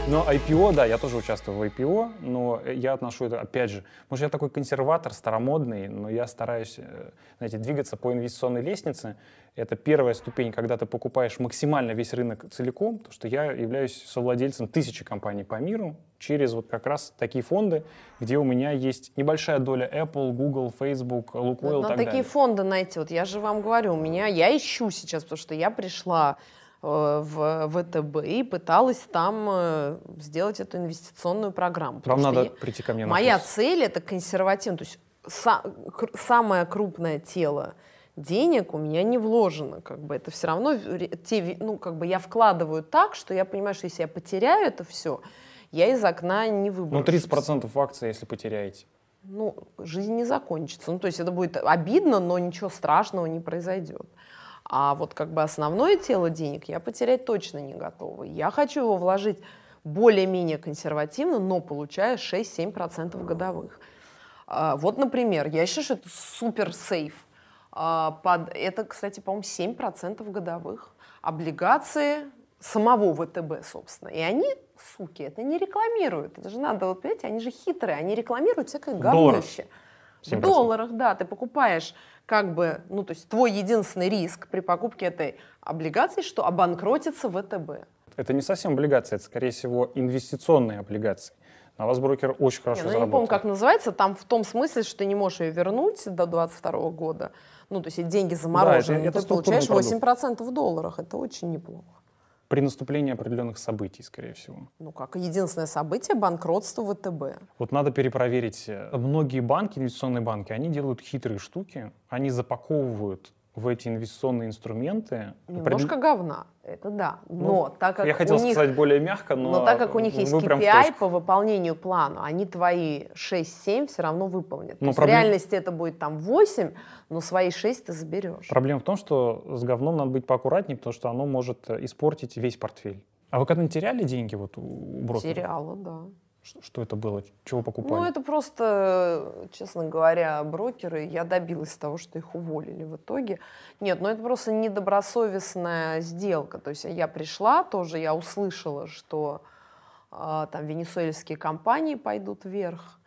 Но IPO, да, я тоже участвую в IPO, но я отношу это, опять же, может, я такой консерватор, старомодный, но я стараюсь, э, знаете, двигаться по инвестиционной лестнице. Это первая ступень, когда ты покупаешь максимально весь рынок целиком, потому что я являюсь совладельцем тысячи компаний по миру через вот как раз такие фонды, где у меня есть небольшая доля Apple, Google, Facebook, Lukoil и на так такие далее. фонды найти, вот я же вам говорю, у меня, я ищу сейчас, потому что я пришла в ВТБ и пыталась там э, сделать эту инвестиционную программу. Вам что надо я- прийти ко мне на Моя курс. цель это консервативно, то есть са- самое крупное тело денег у меня не вложено, как бы это все равно те, ну как бы я вкладываю так, что я понимаю, что если я потеряю это все, я из окна не выброшу. Ну, 30% акций, если потеряете. Ну, жизнь не закончится. Ну, то есть это будет обидно, но ничего страшного не произойдет. А вот как бы основное тело денег я потерять точно не готова. Я хочу его вложить более-менее консервативно, но получая 6-7% годовых. А, вот, например, я считаю, что это супер сейф. А, под, это, кстати, по-моему, 7% годовых. Облигации самого ВТБ, собственно. И они, суки, это не рекламируют. Это же надо, вот, понимаете, они же хитрые, они рекламируют всякое говнище. Доллар. 7%. В долларах, да, ты покупаешь как бы, ну, то есть твой единственный риск при покупке этой облигации, что обанкротится ВТБ. Это не совсем облигация, это, скорее всего, инвестиционные облигации. На вас брокер очень хорошо не, ну, заработал. Я не помню, как называется, там в том смысле, что ты не можешь ее вернуть до 22 года. Ну, то есть деньги заморожены, да, это, это ты получаешь 8% продукт. в долларах, это очень неплохо. При наступлении определенных событий, скорее всего. Ну, как единственное событие банкротство ВТБ. Вот надо перепроверить. э, Многие банки, инвестиционные банки, они делают хитрые штуки. Они запаковывают в эти инвестиционные инструменты. Немножко определ- говна, это да. Но Ну, так как Я хотел них сказать более мягко, но... Но, так как у них есть KPI по выполнению плана, они твои 6-7 все равно выполнят. То Ну, есть проблем- В реальности это будет там 8, но свои 6 ты заберешь. Проблема в том, что с говном надо быть поаккуратнее, потому что оно может испортить весь портфель. А вы когда-нибудь теряли деньги вот у брокера? Сериалы, да. Что, что это было? Чего покупали? Ну, это просто, честно говоря, брокеры. Я добилась того, что их уволили в итоге. Нет, ну это просто недобросовестная сделка. То есть я пришла тоже, я услышала, что а, там венесуэльские компании пойдут вверх.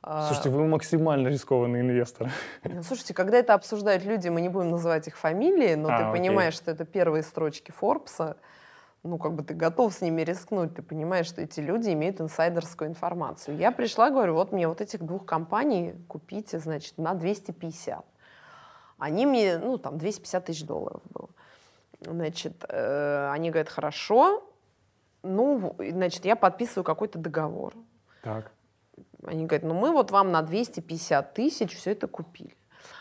А, Слушайте, вы максимально рискованный инвестор. Ну, слушайте, когда это обсуждают люди, мы не будем называть их фамилии, но А, ты окей. понимаешь, что это первые строчки Форбса, ну, как бы ты готов с ними рискнуть, ты понимаешь, что эти люди имеют инсайдерскую информацию. Я пришла, говорю, вот мне вот этих двух компаний купите, значит, на 250. Они мне, ну, там, 250 тысяч долларов было. Значит, э, они говорят, хорошо, ну, значит, я подписываю какой-то договор. Так. Они говорят, ну мы вот вам на 250 тысяч все это купили.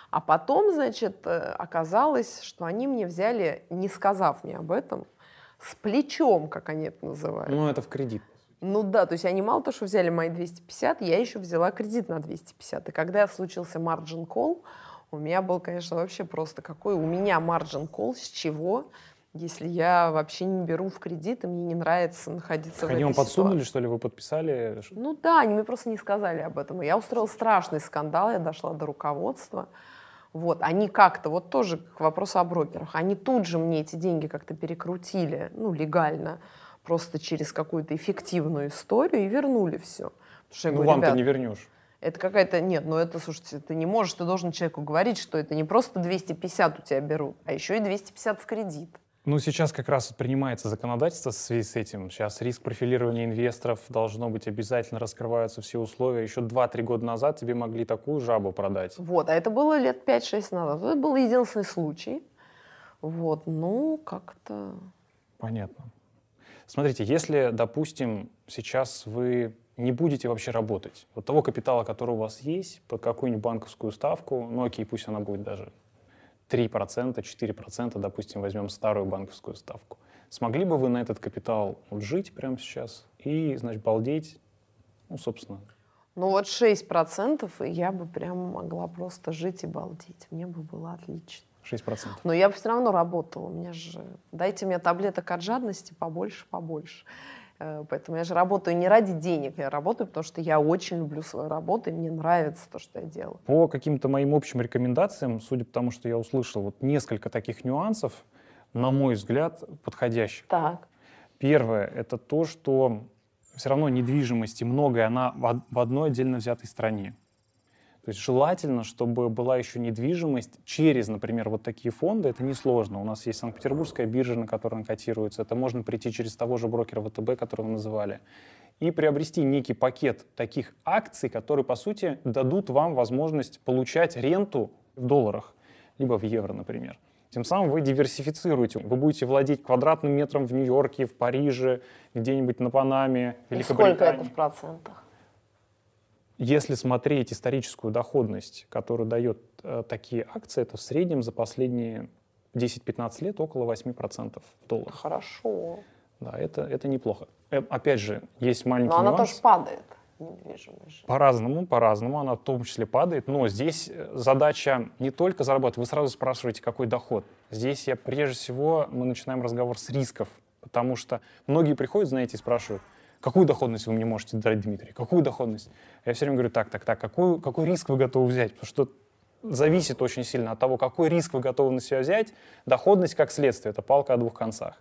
А потом, значит, э, оказалось, что они мне взяли, не сказав мне об этом, с плечом, как они это называют. Ну, это в кредит. Ну да, то есть они мало того, что взяли мои 250, я еще взяла кредит на 250. И когда случился margin call, у меня был, конечно, вообще просто какой у меня margin call, с чего, если я вообще не беру в кредит, и мне не нравится находиться Так в они этой вам подсунули, ситуации. что ли, вы подписали? Ну да, они мне просто не сказали об этом. И Я устроила страшный скандал, я дошла до руководства. Вот, они как-то, вот тоже к вопросу о брокерах, они тут же мне эти деньги как-то перекрутили, ну, легально, просто через какую-то эффективную историю и вернули все. Потому что я Ну, говорю, вам-то «Ребят, не вернешь. это какая-то... Нет, ну это, слушайте, ты не можешь, ты должен человеку говорить, что это не просто 250 у тебя берут, а еще и 250 в кредит. Ну, сейчас как раз принимается законодательство в связи с этим. Сейчас риск профилирования инвесторов должно быть обязательно, раскрываются все условия. Еще 2-3 года назад тебе могли такую жабу продать. Вот, а это было лет 5-6 назад. Это был единственный случай. Вот, ну, как-то... Понятно. Смотрите, если, допустим, сейчас вы не будете вообще работать, вот того капитала, который у вас есть, под какую-нибудь банковскую ставку, ну окей, пусть она будет даже 3%, 4%, допустим, возьмем старую банковскую ставку. Смогли бы вы на этот капитал вот жить прямо сейчас и, значит, балдеть, ну, собственно, Ну вот 6% и я бы прям могла просто жить и балдеть. Мне бы было отлично. 6%? Но я бы все равно работала. У меня же... Дайте мне таблеток от жадности побольше, побольше. Э, Поэтому я же работаю не ради денег, я работаю, потому что я очень люблю свою работу, и мне нравится то, что я делаю. По каким-то моим общим рекомендациям, судя по тому, что я услышал, вот несколько таких нюансов, на мой взгляд, подходящих. Так. Первое — это то, что все равно недвижимости много, и она в одной отдельно взятой стране. То есть желательно, чтобы была еще недвижимость через, например, вот такие фонды. Это несложно. У нас есть Санкт-Петербургская биржа, на которой он котируется. Это можно прийти через того же брокера ВТБ, которого вы называли, и приобрести некий пакет таких акций, которые, по сути, дадут вам возможность получать ренту в долларах, либо в евро, например. Тем самым вы диверсифицируете. Вы будете владеть квадратным метром в Нью-Йорке, в Париже, где-нибудь на Панаме, Великобритании. И сколько это в процентах? Если смотреть историческую доходность, которую дает э, такие акции, то в среднем за последние 10-15 лет около 8% в долларах. Хорошо. Да, это, это неплохо. Э, опять же, есть маленький Но она нюанс. тоже падает, недвижимость. По-разному, по-разному, она в том числе падает. Но здесь э, задача не только заработать. Вы сразу спрашиваете, какой доход. Здесь я прежде всего, мы начинаем разговор с рисков. Потому что многие приходят, знаете, и спрашивают, Какую доходность вы мне можете дать, Дмитрий? Какую доходность? Я все время говорю, так, так, так, какой, какой риск вы готовы взять? Потому что зависит очень сильно от того, какой риск вы готовы на себя взять. Доходность, как следствие, это палка о двух концах.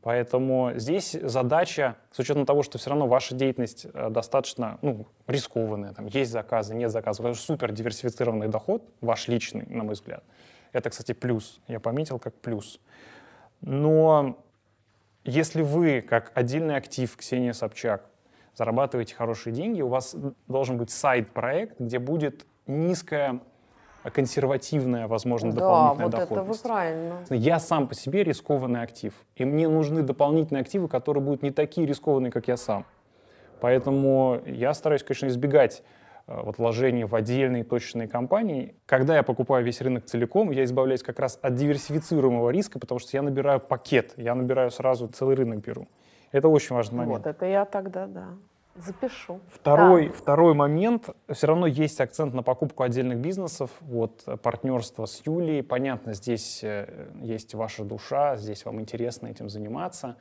Поэтому здесь задача, с учетом того, что все равно ваша деятельность э, достаточно ну, рискованная, там есть заказы, нет заказов, это супер диверсифицированный доход, ваш личный, на мой взгляд. Это, кстати, плюс. Я пометил как плюс. Но если вы, как отдельный актив, Ксения Собчак, зарабатываете хорошие деньги, у вас должен быть сайт-проект, где будет низкая консервативная, возможно, да, дополнительная вот доходность. это вы правильно. Я сам по себе рискованный актив, и мне нужны дополнительные активы, которые будут не такие рискованные, как я сам. Поэтому я стараюсь, конечно, избегать вот вложений в отдельные точечные компании. Когда я покупаю весь рынок целиком, я избавляюсь как раз от диверсифицируемого риска, потому что я набираю пакет, я набираю сразу целый рынок беру. Это очень важный момент. Вот это я тогда, да, запишу. Второй, да. второй момент, все равно есть акцент на покупку отдельных бизнесов, вот партнерство с Юлией, понятно, здесь э, есть ваша душа, здесь вам интересно этим заниматься,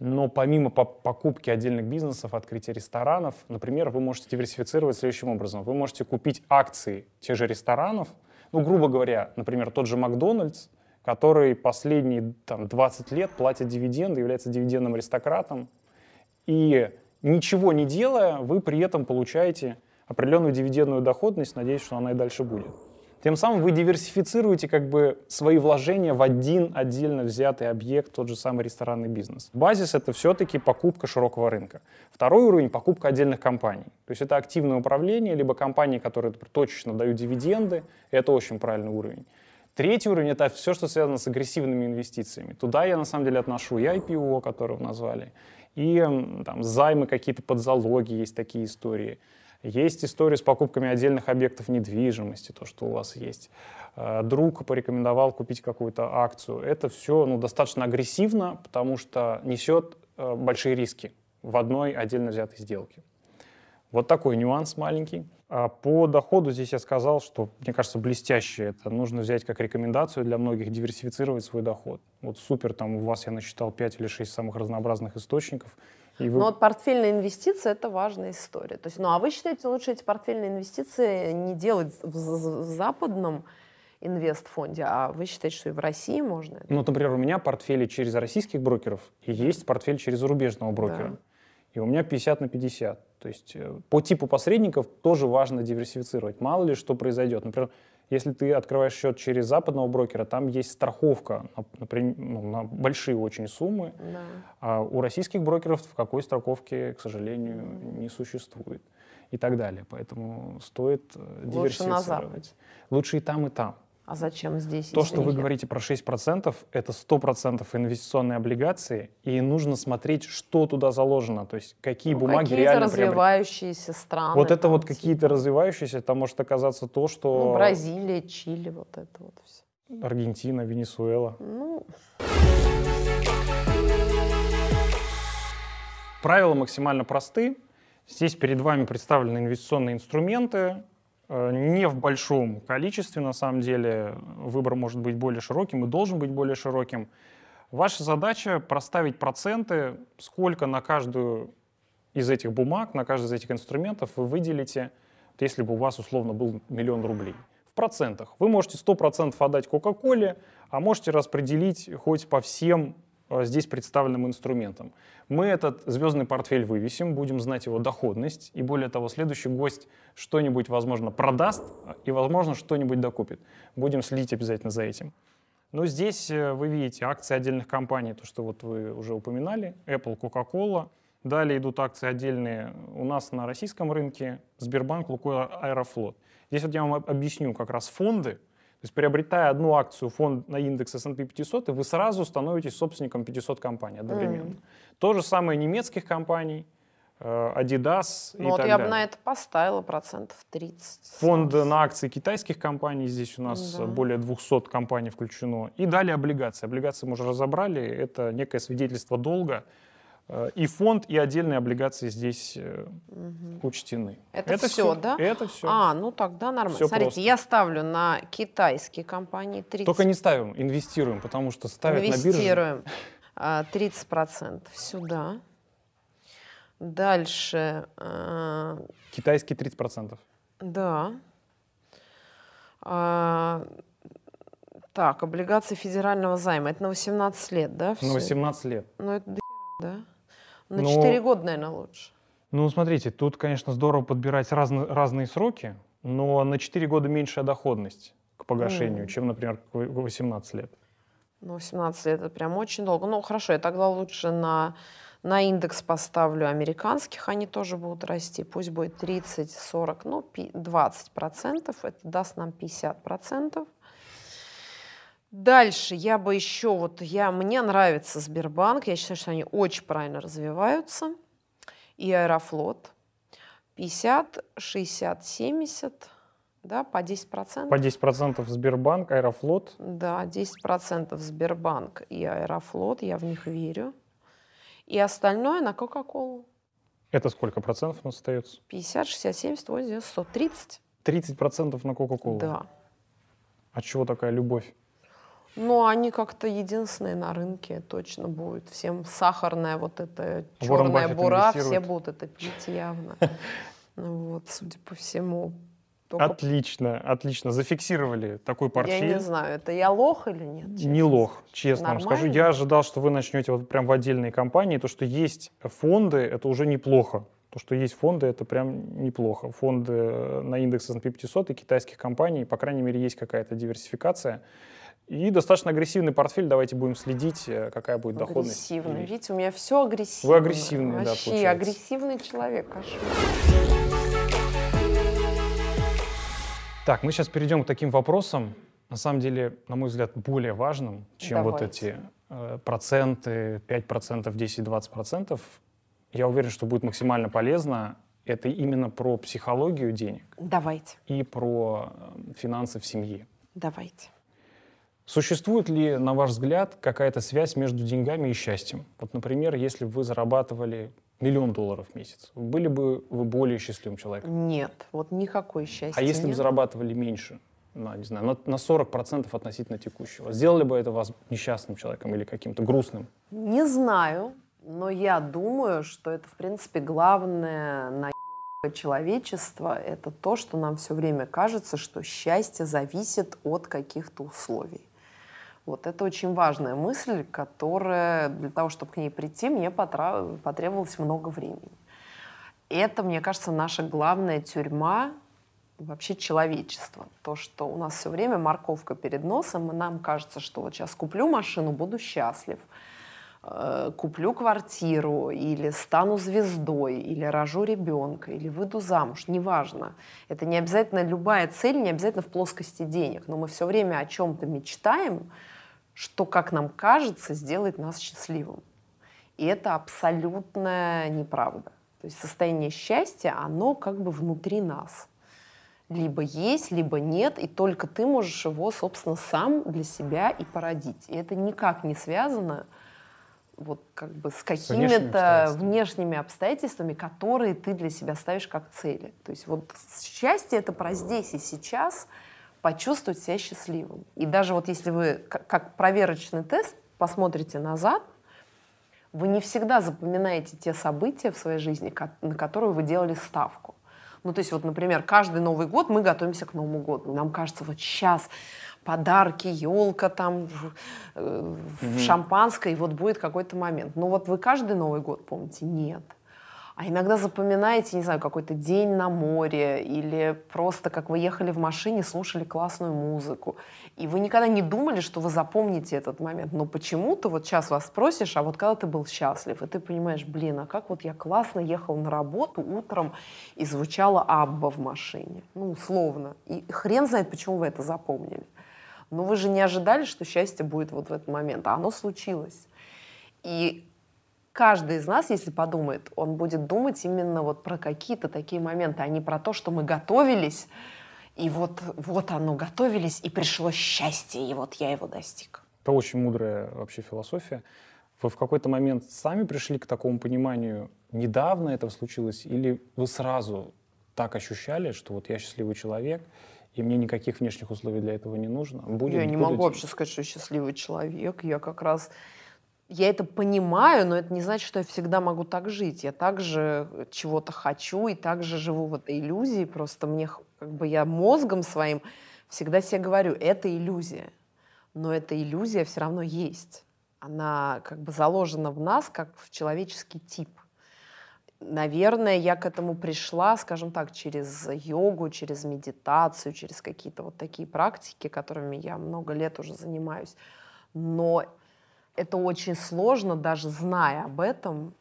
но помимо покупки отдельных бизнесов, открытия ресторанов, например, вы можете диверсифицировать следующим образом. Вы можете купить акции тех же ресторанов, ну, грубо говоря, например, тот же Макдональдс, который последние там, 20 лет платит дивиденды, является дивидендным аристократом, и ничего не делая, вы при этом получаете определенную дивидендную доходность, надеюсь, что она и дальше будет. Тем самым вы диверсифицируете как бы свои вложения в один отдельно взятый объект, тот же самый ресторанный бизнес. Базис — это все-таки покупка широкого рынка. Второй уровень — покупка отдельных компаний. То есть это активное управление, либо компании, которые точечно дают дивиденды, это очень правильный уровень. Третий уровень — это все, что связано с агрессивными инвестициями. Туда я на самом деле отношу и IPO, которого назвали, и там, займы какие-то под залоги, есть такие истории — есть история с покупками отдельных объектов недвижимости, то, что у вас есть. Э, друг порекомендовал купить какую-то акцию. Это все ну, достаточно агрессивно, потому что несет э, большие риски в одной отдельно взятой сделке. Вот такой нюанс маленький. А по доходу здесь я сказал, что, мне кажется, блестяще. Это нужно взять как рекомендацию для многих, диверсифицировать свой доход. Вот супер, там у вас я насчитал 5 или 6 самых разнообразных источников. И вы... Но вот портфельная инвестиция – это важная история. То есть, ну а вы считаете, лучше эти портфельные инвестиции не делать в, в западном инвестфонде, а вы считаете, что и в России можно? Ну, например, у меня портфели через российских брокеров и есть портфель через зарубежного брокера. Да. И у меня 50 на 50. То есть э, по типу посредников тоже важно диверсифицировать. Мало ли что произойдет. Например, если ты открываешь счет через западного брокера, там есть страховка, например, ну, на большие очень суммы. Да. А у российских брокеров в какой страховке, к сожалению, не существует. И так далее. Поэтому стоит э, Лучше диверсифицировать. Лучше и там, и там. А зачем здесь? То, что вы говорите про 6%, это 100% инвестиционные облигации, и нужно смотреть, что туда заложено, то есть какие ну, бумаги какие реально развивающиеся страны. Вот это вот какие-то развивающиеся, это может оказаться то, что... Ну, Бразилия, Чили, вот это вот все. Аргентина, Венесуэла. Ну... Правила максимально просты. Здесь перед вами представлены инвестиционные инструменты, не в большом количестве, на самом деле. Выбор может быть более широким и должен быть более широким. Ваша задача проставить проценты, сколько на каждую из этих бумаг, на каждый из этих инструментов вы выделите, если бы у вас условно был миллион рублей. В процентах. Вы можете 100% отдать Кока-Коле, а можете распределить хоть по всем э, здесь представленным инструментом. Мы этот звездный портфель вывесим, будем знать его доходность, и более того, следующий гость что-нибудь, возможно, продаст и, возможно, что-нибудь докупит. Будем следить обязательно за этим. Но здесь э, вы видите акции отдельных компаний, то, что вот вы уже упоминали, Apple, Coca-Cola. Далее идут акции отдельные у нас на российском рынке, Сбербанк, Лукойл, Аэрофлот. Здесь вот я вам объясню как раз фонды. То есть приобретая одну акцию фонд на индекс S&P 500, и вы сразу становитесь собственником 500 компаний одновременно. Mm. То же самое немецких компаний, э, Adidas ну, и вот так я далее. бы на это поставила процентов 30. Фонд на акции китайских компаний, здесь у нас Да. более 200 компаний включено. И далее облигации. Облигации мы уже разобрали, это некое свидетельство долга. Э, И фонд, и отдельные облигации здесь э, учтены. Это всё, да? Это все. А, ну тогда нормально. Всё Смотрите, просто. я ставлю на китайские компании 30. Только не ставим, инвестируем, потому что ставят на бирже. Инвестируем а, 30% сюда. Дальше, а, Китайские 30%. да. А, так, облигации федерального займа. Это на 18 лет, да? На всё? 18 лет. Ну, это да? На Но- 4 года, наверное, лучше. Ну, смотрите, тут, конечно, здорово подбирать разно- разные сроки, но на 4 года меньшая доходность к погашению, Мгм. чем, например, к в- 18 лет. Ну, 18 лет это прям очень долго. Ну, хорошо, я тогда лучше на, на индекс поставлю американских, они тоже будут расти. Пусть будет 30, 40, ну, пи- 20 процентов. Это даст нам 50 процентов. Дальше я бы еще, вот я, мне нравится Сбербанк, я считаю, что они очень правильно развиваются. И Аэрофлот. 50, 60, 70, да, по 10 процентов. По 10% Сбербанк, Аэрофлот. Да, 10% Сбербанк и Аэрофлот, я в них верю. И остальное на Кока-Колу. Это сколько процентов у нас остается? 50, 60, 70, 80, 100, 30. 30% на Кока-Колу. Да. От чего такая любовь? Но они как-то единственные на рынке точно будут. Всем сахарная вот эта черная бура, все будут это пить явно. Ну Вот, судя по всему. Только Отлично, отлично. Зафиксировали такой я портфель. не знаю, это я лох или нет? Не честно лох, честно вам скажу. Нормально? Я ожидал, что вы начнете вот прям в отдельной компании. То, что есть фонды, это уже неплохо. То, что есть фонды, это прям неплохо. Фонды э, на индекс S&P 500 и китайских компаний, по крайней мере, есть какая-то диверсификация. И достаточно агрессивный портфель. Давайте будем следить, э, какая будет доходность. Агрессивный. Видите, у меня все агрессивно. агрессивный, да, Вообще агрессивный человек, кошмар. Так, мы сейчас перейдем к таким вопросам, на самом деле, на мой взгляд, более важным, чем вот Давайте. эти э, проценты, 5%, 10-20%. Я уверен, что будет максимально полезно. Это именно про психологию денег Давайте, и про э, финансы в семье. давайте. Существует ли, на ваш взгляд, какая-то связь между деньгами и счастьем? Вот, например, если бы вы зарабатывали миллион долларов в месяц, были бы вы более счастливым человеком? Нет, вот никакой счастья А если бы зарабатывали меньше, на, не знаю, на, на 40% относительно текущего, сделали бы это вас несчастным человеком или каким-то грустным? Не знаю, но я думаю, что это, в принципе, главное на человечества. Это то, что нам все время кажется, что счастье зависит от каких-то условий. Вот это очень важная мысль, которая для того, чтобы к ней прийти, мне потребовалось много времени. Это, мне кажется, наша главная тюрьма вообще человечества. То, что у нас все время морковка перед носом, и нам кажется, что вот сейчас куплю машину, буду счастлив. Э, Куплю квартиру, или стану звездой, или рожу ребенка, или выйду замуж, неважно. Это не обязательно любая цель, не обязательно в плоскости денег, но мы все время о чем-то мечтаем, что, как нам кажется, сделает нас счастливым. И это абсолютная неправда. То есть состояние счастья, оно как бы внутри нас. Либо есть, либо нет, и только ты можешь его, собственно, сам для себя и породить. И это никак не связано вот как бы с какими-то внешними обстоятельствами, которые ты для себя ставишь как цели. То есть вот счастье это про здесь и сейчас почувствовать себя счастливым. И даже вот если вы как, проверочный тест посмотрите назад, вы не всегда запоминаете те события в своей жизни, на которые вы делали ставку. Ну, то есть вот, например, каждый Новый год мы готовимся к Новому году. Нам кажется, вот сейчас подарки, елка там, э, Мгм. шампанское, и вот будет какой-то момент. Ну вот вы каждый Новый год помните? Нет. А иногда запоминаете, не знаю, какой-то день на море или просто как вы ехали в машине, слушали классную музыку. И вы никогда не думали, что вы запомните этот момент. Но почему-то вот сейчас вас спросишь, а вот когда ты был счастлив, и ты понимаешь, блин, а как вот я классно ехал на работу утром и звучала Абба в машине. Ну, условно. И хрен знает, почему вы это запомнили. Но вы же не ожидали, что счастье будет вот в этот момент. А оно случилось. И каждый из нас, если подумает, он будет думать именно вот про какие-то такие моменты, а не про то, что мы готовились, и вот, вот оно, готовились, и пришло счастье, и вот я его достиг. Это очень мудрая вообще философия. Вы в какой-то момент сами пришли к такому пониманию, недавно это случилось, или вы сразу так ощущали, что вот я счастливый человек, и мне никаких внешних условий для этого не нужно? Будет, я не будут- могу вообще сказать, что я счастливый человек. Я как раз... Я это понимаю, но это не значит, что я всегда могу так жить. Я также чего-то хочу и также живу в этой иллюзии. Просто мне, как бы я мозгом своим всегда себе говорю, это иллюзия. Но эта иллюзия все равно есть. Она как бы заложена в нас, как в человеческий тип. Наверное, я к этому пришла, скажем так, через йогу, через медитацию, через какие-то вот такие практики, которыми я много лет уже занимаюсь. Но это очень сложно, даже зная об этом,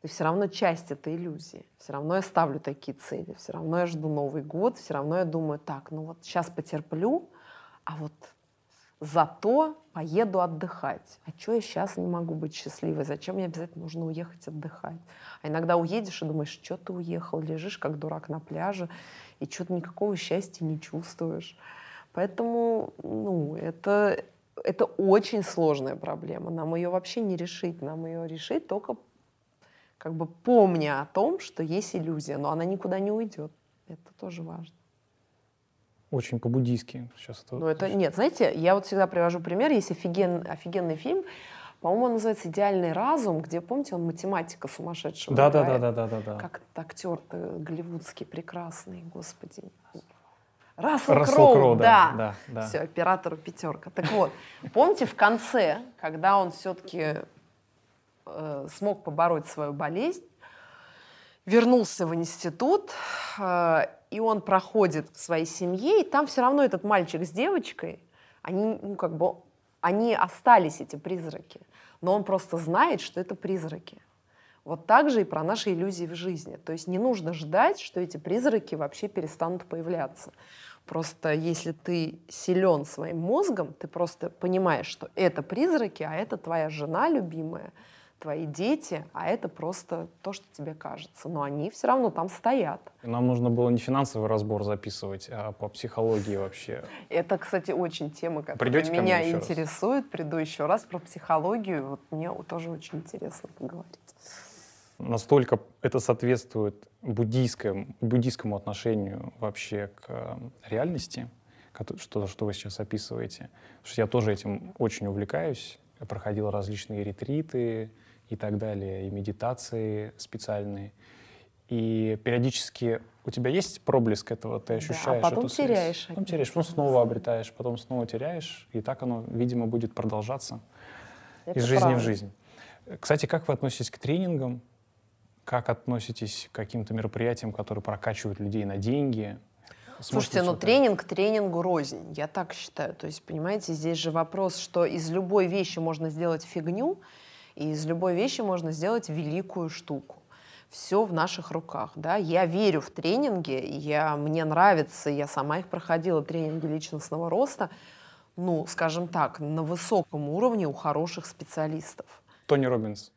ты все равно часть этой иллюзии. Все равно я ставлю такие цели, все равно я жду Новый год, все равно я думаю, так, ну вот сейчас потерплю, а вот зато поеду отдыхать. А что я сейчас не могу быть счастливой? Зачем мне обязательно нужно уехать отдыхать? А иногда уедешь и думаешь, что ты уехал, лежишь как дурак на пляже, и что-то никакого счастья не чувствуешь. Поэтому, ну, это, это очень сложная проблема. Нам ее вообще не решить. Нам ее решить только как бы помня о том, что есть иллюзия, но она никуда не уйдет. Это тоже важно. Очень по-буддийски сейчас это. Ну, это нет, знаете, я вот всегда привожу пример. Есть офиген, офигенный фильм, по-моему, он называется «Идеальный разум», где, помните, он математика сумасшедшего. Да, да, да, да, да, да, да. Как этот актер голливудский прекрасный, господи. Рассел, Рассел Кроу, Кроу, да. да, да, да. Все, оператору пятерка. Так вот, помните в конце, когда он все-таки смог побороть свою болезнь, вернулся в институт, э, и он проходит в своей семье, и там все равно этот мальчик с девочкой, они, ну, как бы, они остались, эти призраки, но он просто знает, что это призраки. Вот так же и про наши иллюзии в жизни. То есть не нужно ждать, что эти призраки вообще перестанут появляться. Просто если ты силен своим мозгом, ты просто понимаешь, что это призраки, а это твоя жена любимая, твои дети, а это просто то, что тебе кажется. Но они все равно там стоят. Нам нужно было не финансовый разбор записывать, а по психологии вообще. Это, кстати, очень тема, которая Придете меня еще раз? интересует. Приду еще раз про психологию. Вот мне тоже очень интересно поговорить. Настолько это соответствует буддийскому, буддийскому отношению вообще к э, реальности, что, что вы сейчас описываете. Потому что я тоже этим очень увлекаюсь. Я проходил различные ретриты и так далее, и медитации специальные. И периодически у тебя есть проблеск этого, ты Да, а ощущаешь потом эту связь. теряешь Потом теряешь, потом снова обретаешь, потом снова теряешь. И так оно, видимо, будет продолжаться Это из жизни правда. в жизнь. Кстати, как вы относитесь к тренингам? Как относитесь к каким-то мероприятиям, которые прокачивают людей на деньги? Сможете Слушайте, ну тренинг тренингу рознь, я так считаю. То есть, понимаете, здесь же вопрос, что из любой вещи можно сделать фигню, и из любой вещи можно сделать великую штуку. Все в наших руках, да. Я верю в тренинги, я, мне нравится, я сама их проходила, тренинги личностного роста, ну, скажем так, на высоком уровне у хороших специалистов. Тони Робинс.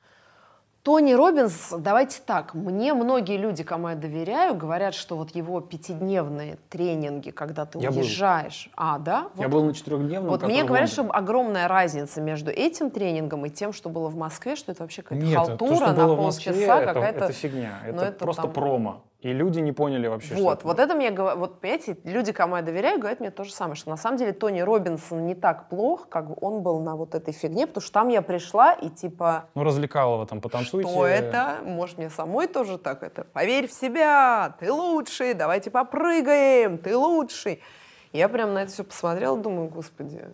Тони Робинс, давайте так, мне многие люди, кому я доверяю, говорят, что вот его пятидневные тренинги, когда ты Я был. уезжаешь, а, да? Я Вот- был на четырехдневном. Вот мне говорят, что огромная разница между этим тренингом и тем, что было в Москве, что это вообще какая-то Нет, халтура то, что на было полчаса, какая-то... это фигня. ну, Это, это просто там- промо. И люди не поняли вообще, вот, что вот это мне говорят, вот понимаете, люди, кому я доверяю, говорят мне то же самое, что на самом деле Тони Робинсон не так плох, как он был на вот этой фигне, потому что там я пришла и типа... Ну, развлекалово там, потанцуйте. Что это? Может, мне самой тоже так это? Поверь в себя, ты лучший, давайте попрыгаем, ты лучший. Я прям на это все посмотрела, думаю, господи,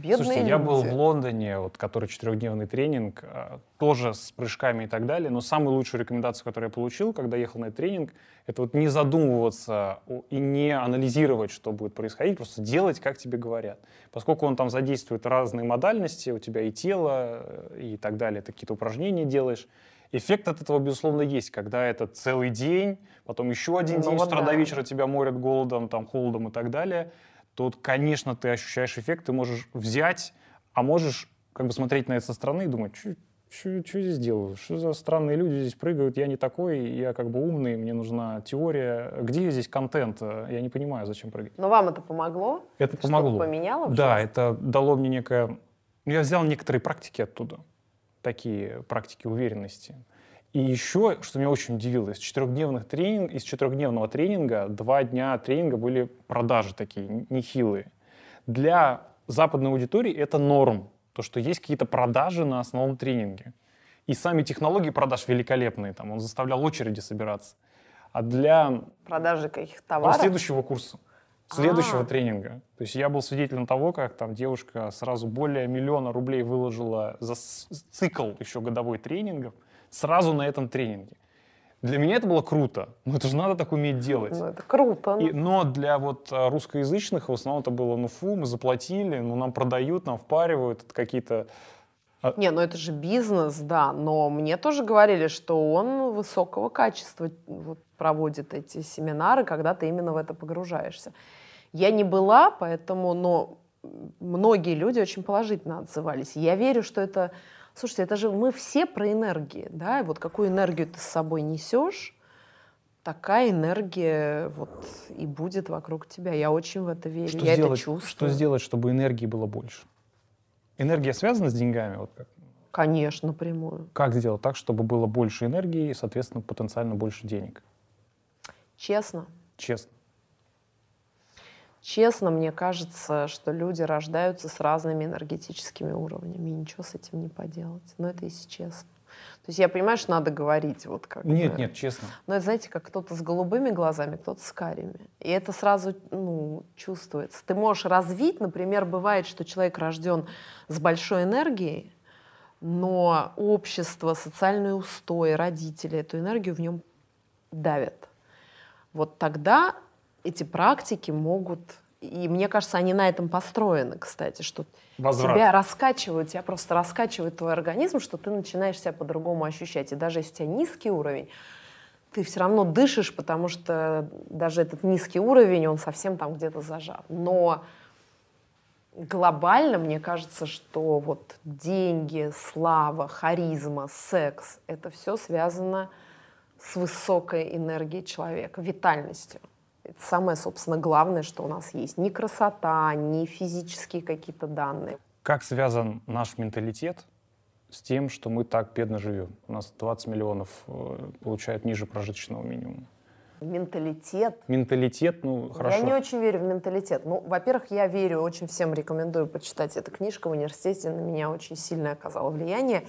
Бедные Слушайте, люди. я был в Лондоне, вот, который четырехдневный тренинг, а, тоже с прыжками и так далее, но самую лучшую рекомендацию, которую я получил, когда ехал на этот тренинг, это вот не задумываться и не анализировать, что будет происходить, просто делать, как тебе говорят. Поскольку он там задействует разные модальности, у тебя и тело, э, и так далее, ты какие-то упражнения делаешь, Эффект от этого, безусловно, есть, когда это целый день, потом еще один ну, день вот с утра да. до вечера тебя морят голодом, там, холодом и так далее тут, конечно, ты ощущаешь эффект, ты можешь взять, а можешь как бы смотреть на это со стороны и думать, что здесь делаю? Что за странные люди здесь прыгают? Я не такой, я как бы умный, мне нужна теория. Где здесь контент? Я не понимаю, зачем прыгать. Но вам это помогло? Это помогло. поменяло? Да, это дало мне некое... Я взял некоторые практики оттуда, такие практики уверенности. И еще, что меня очень удивило, из четырехдневных тренинг, из четырехдневного тренинга два дня тренинга были продажи такие, нехилые. Для западной аудитории это норм, то, что есть какие-то продажи на основном тренинге. И сами технологии продаж великолепные, там он заставлял очереди собираться. А для продажи каких товаров? следующего курса, следующего А. тренинга. То есть я был свидетелем того, как там девушка сразу более миллиона рублей выложила за цикл еще годовой тренингов, сразу на этом тренинге. Для меня это было круто. Ну, это же надо так уметь делать. Ну, это круто. И- но для вот а, русскоязычных в основном это было, ну фу, мы заплатили, ну нам продают, нам впаривают, это какие-то... Не, ну это же бизнес, да, но мне тоже говорили, что он высокого качества вот, проводит эти семинары, когда ты именно в это погружаешься. Я не была, поэтому, но многие люди очень положительно отзывались. Я верю, что это Слушайте, это же мы все про энергии, да, и вот какую энергию ты с собой несешь, такая энергия вот и будет вокруг тебя. Я очень в это верю, Что я сделать, это чувствую. Что сделать, чтобы энергии было больше? Энергия связана с деньгами? Вот как? Конечно, напрямую. Как сделать так, чтобы было больше энергии и, соответственно, потенциально больше денег? Честно. Честно. Честно, мне кажется, что люди рождаются с разными энергетическими уровнями, и ничего с этим не поделать. Но это если честно. То есть я понимаю, что надо говорить вот как Нет, нет, честно. Но это, знаете, как кто-то с голубыми глазами, кто-то с карими. И это сразу ну, чувствуется. Ты можешь развить, например, бывает, что человек рожден с большой энергией, но общество, социальные устои, родители эту энергию в нем давят. Вот тогда эти практики могут, и мне кажется, они на этом построены, кстати, что Возврат. тебя раскачивают, тебя просто раскачивает твой организм, что ты начинаешь себя по-другому ощущать. И даже если у тебя низкий уровень, ты все равно дышишь, потому что даже этот низкий уровень, он совсем там где-то зажат. Но глобально, мне кажется, что вот деньги, слава, харизма, секс, это все связано с высокой энергией человека, витальностью. Это самое, собственно, главное, что у нас есть. Ни красота, ни физические какие-то данные. Как связан наш менталитет с тем, что мы так бедно живем? У нас 20 миллионов э, получают ниже прожиточного минимума. Менталитет. Менталитет, ну, хорошо. Я не очень верю в менталитет. Ну, во-первых, я верю, очень всем рекомендую почитать эту книжку. В университете на меня очень сильно оказало влияние.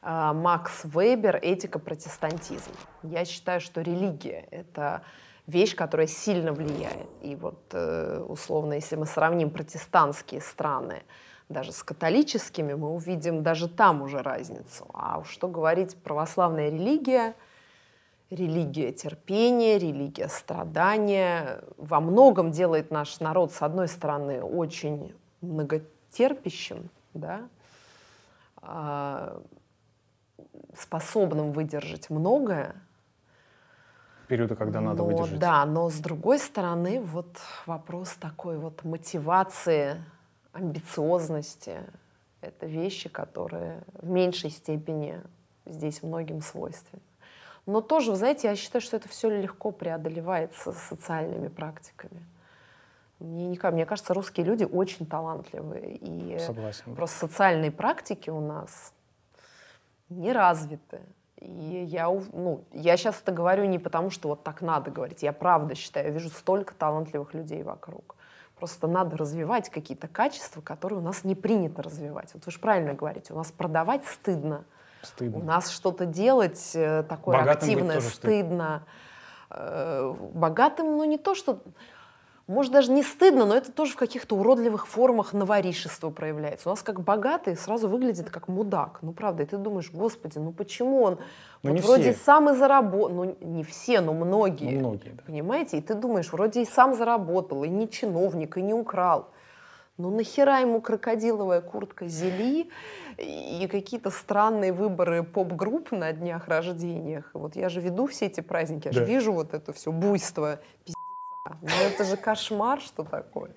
А, Макс Вейбер «Этика протестантизма». Я считаю, что религия — это вещь, которая сильно влияет. И вот, э, условно, если мы сравним протестантские страны даже с католическими, мы увидим даже там уже разницу. А уж что говорить, православная религия — религия терпения, религия страдания во многом делает наш народ, с одной стороны, очень многотерпящим, да, а, способным выдержать многое. Периоды, когда надо но, выдержать. Да, но с другой стороны, вот вопрос такой вот мотивации, амбициозности — это вещи, которые в меньшей степени здесь многим свойственны. Но тоже, вы знаете, я считаю, что это все легко преодолевается социальными практиками. Мне, не, мне кажется, русские люди очень талантливые. И Согласен. просто социальные практики у нас не развиты. И я, ну, я сейчас это говорю не потому, что вот так надо говорить. Я правда считаю, я вижу столько талантливых людей вокруг. Просто надо развивать какие-то качества, которые у нас не принято развивать. Вот вы же правильно говорите, у нас продавать стыдно. Стыдно. У нас что-то делать э, такое Богатым активное стыдно. стыдно. Э, Богатым, ну не то, что может, даже не стыдно, но это тоже в каких-то уродливых формах новоришества проявляется. У нас как богатый сразу выглядит как мудак. Ну, правда, и ты думаешь, господи, ну почему он Ну, вот вроде все. сам и заработал, ну не все, но многие, Ну, многие, да. понимаете? И ты думаешь, вроде и сам заработал, и не чиновник, и не украл. Ну нахера ему крокодиловая куртка Зели и какие-то странные выборы поп-групп на днях рождениях. Вот я же веду все эти праздники, я же Да. вижу вот это все буйство, пиздеца. Ну это же кошмар, что такое.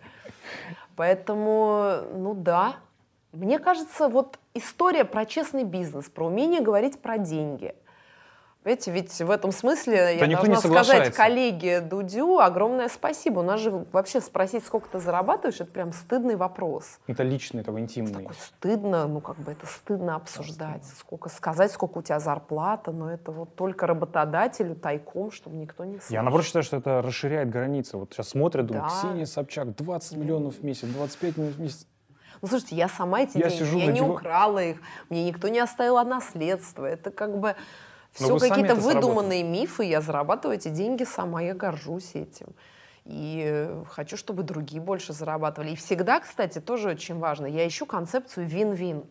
Поэтому, ну да. Мне кажется, вот история про честный бизнес, про умение говорить про деньги. Понимаете, ведь в этом смысле я никто не должна сказать коллеге Дудю огромное спасибо. У нас же вообще спросить, сколько ты зарабатываешь, это прям стыдный вопрос. Это личный, такой интимный. Такой стыдно, ну как бы это стыдно обсуждать. Сколько сказать, сколько у тебя зарплата, но это вот только работодателю тайком, чтобы никто не слышал. Я наоборот считаю, что это расширяет границы. Вот сейчас смотрят, думают, Да. Ксения Собчак, 20 миллионов в месяц, 25 миллионов в месяц. Ну, слушайте, я сама эти Я деньги, сижу я не диван- украла их, мне никто не оставил наследство. Это как бы все какие-то выдуманные мифы. Я зарабатываю эти деньги сама, я горжусь этим. И э, хочу, чтобы другие больше зарабатывали. И всегда, кстати, тоже очень важно, я ищу концепцию вин-вин.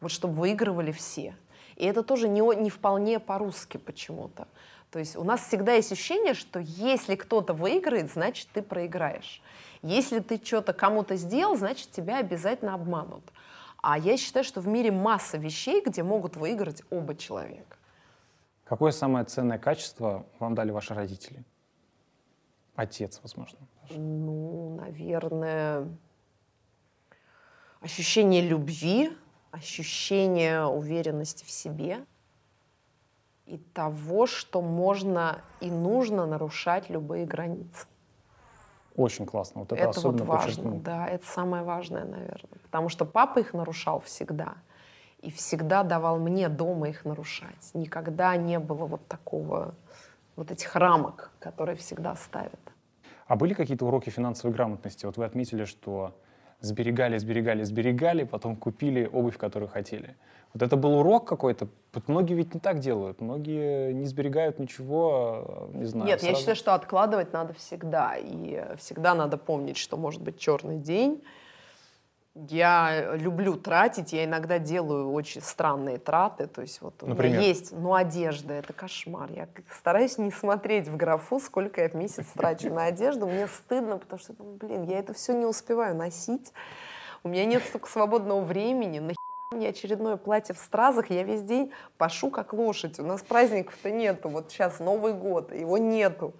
Вот чтобы выигрывали все. И это тоже не, не вполне по-русски почему-то. То есть у нас всегда есть ощущение, что если кто-то выиграет, значит ты проиграешь. Если ты что-то кому-то сделал, значит тебя обязательно обманут. А я считаю, что в мире масса вещей, где могут выиграть оба человека. Какое самое ценное качество вам дали ваши родители? Отец, возможно. Ну, наверное, ощущение любви, ощущение уверенности в себе и того, что можно и нужно нарушать любые границы. Очень классно. Вот это, Это, вот особенно важно, подчеркнул. да, это самое важное, наверное. Потому что папа их нарушал всегда. И всегда давал мне дома их нарушать. Никогда не было вот такого, вот этих рамок, которые всегда ставят. А были какие-то уроки финансовой грамотности? Вот вы отметили, что сберегали, сберегали, сберегали, потом купили обувь, которую хотели. Вот это был урок какой-то? Вот многие ведь не так делают. Многие не сберегают ничего, не знаю. Нет, я сразу- считаю, что откладывать надо всегда. И всегда надо помнить, что может быть черный день. Я люблю тратить, я иногда делаю очень странные траты. То есть вот у Например? меня есть, ну, одежда, это кошмар. Я стараюсь не смотреть в графу, сколько я в месяц трачу на одежду. Мне стыдно, потому что, блин, я это все не успеваю носить. У меня нет столько свободного времени. Нахера мне очередное платье в стразах, я весь день пашу как лошадь. У нас праздников-то нету. Вот сейчас Новый год, его нету.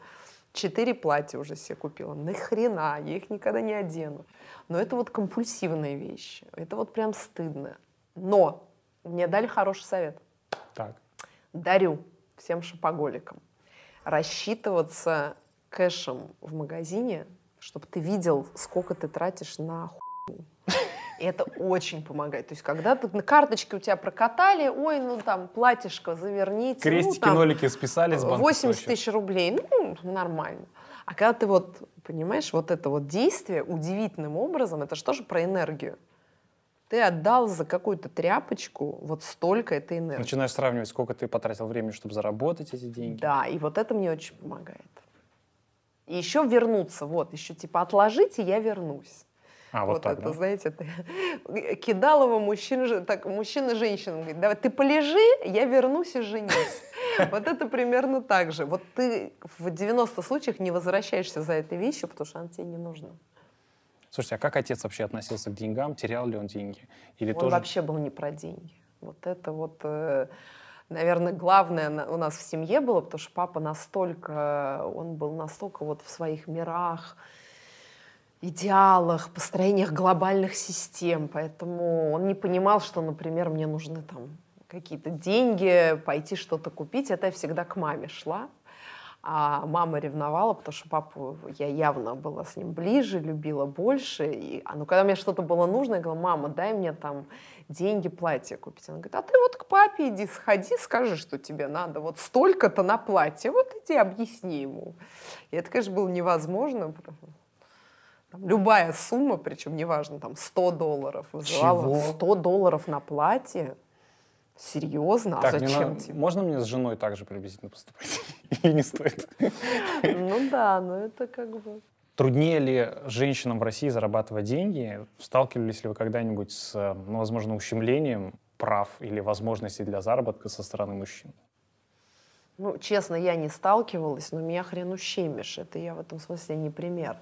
Четыре платья уже себе купила. Нахрена, я их никогда не одену. Но это вот компульсивные вещи. Это вот прям стыдно. Но мне дали хороший совет. Так. Дарю всем шопоголикам рассчитываться кэшем в магазине, чтобы ты видел, сколько ты тратишь на. И это очень помогает. То есть, когда ты на карточке у тебя прокатали, ой, ну там платьишко заверните. ну, Крестики, там, нолики списали с банка 80 Сочи. тысяч рублей, ну, нормально. А когда ты вот, понимаешь, вот это вот действие удивительным образом, это же тоже про энергию. Ты отдал за какую-то тряпочку вот столько этой энергии. Начинаешь сравнивать, сколько ты потратил времени, чтобы заработать эти деньги. Да, и вот это мне очень помогает. И еще вернуться, вот, еще типа отложите, я вернусь. А, вот, так, это, да? знаете, это Кидалова мужчин, так, мужчина женщинам говорит, давай, ты полежи, я вернусь и женюсь. Вот это примерно так же. Вот ты в 90 случаях не возвращаешься за этой вещью, потому что она тебе не нужна. Слушайте, а как отец вообще относился к деньгам? Терял ли он деньги? Или Он тоже... вообще был не про деньги. Вот это вот, э, наверное, главное у нас в семье было, потому что папа настолько, он был настолько вот в своих мирах, идеалах, построениях глобальных систем, поэтому он не понимал, что, например, мне нужны там какие-то деньги, пойти что-то купить. Это я всегда к маме шла. А мама ревновала, потому что папу я явно была с ним ближе, любила больше. И, а, ну, когда мне что-то было нужно, я говорила, мама, дай мне там деньги, платье купить. Она говорит, а ты вот к папе иди, сходи, скажи, что тебе надо. Вот столько-то на платье, вот иди, объясни ему. И это, конечно, было невозможно. Там, любая сумма, причем неважно, там 100 долларов вызывала. Чего? 100 долларов на платье? Серьезно? Так, а мне зачем надо- тебе? Можно мне с женой также приблизительно поступать? Или не стоит? Ну да, но это как бы... Труднее ли женщинам в России зарабатывать деньги? Сталкивались ли вы когда-нибудь с, ну, возможно, ущемлением прав или возможностей для заработка со стороны мужчин? Ну, честно, я не сталкивалась, но меня хрен ущемишь. Это я в этом смысле не пример.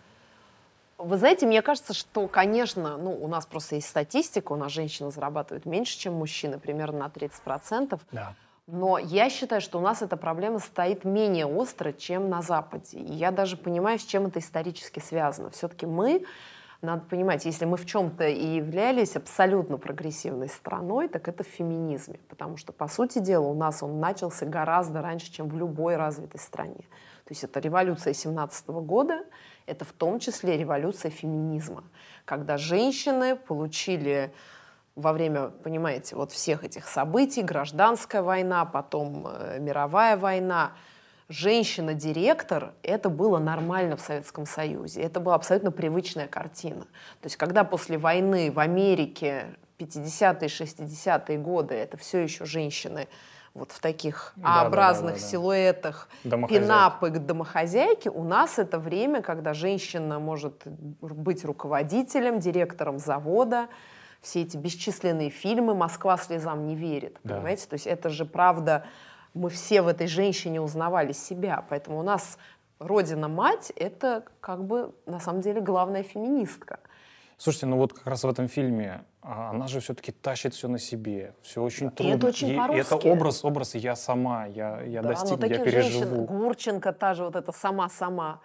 Вы знаете, мне кажется, что, конечно, ну, у нас просто есть статистика, у нас женщины зарабатывают меньше, чем мужчины, примерно на 30%. Да. Но я считаю, что у нас эта проблема стоит менее остро, чем на Западе. И я даже понимаю, с чем это исторически связано. Все-таки мы, надо понимать, если мы в чем-то и являлись абсолютно прогрессивной страной, так это в феминизме. Потому что, по сути дела, у нас он начался гораздо раньше, чем в любой развитой стране. То есть это революция 17 года, это в том числе революция феминизма, когда женщины получили во время, понимаете, вот всех этих событий, гражданская война, потом э, мировая война, женщина-директор, это было нормально в Советском Союзе. Это была абсолютно привычная картина. То есть когда после войны в Америке 50-е, 60-е годы это все еще женщины вот в таких Да, А-образных да, да, да, да. силуэтах, пинапы к домохозяйке, у нас это время, когда женщина может быть руководителем, директором завода, все эти бесчисленные фильмы «Москва слезам не верит», Да. понимаете? То есть это же правда, мы все в этой женщине узнавали себя, поэтому у нас родина-мать — это как бы на самом деле главная феминистка. Слушайте, ну вот как раз в этом фильме а, она же все-таки тащит все на себе, все очень трудно. это очень И- и по-русски. это образ, образ я сама, я, я Да, но достигну, я таких женщин, переживу. Гурченко, та же вот эта сама-сама,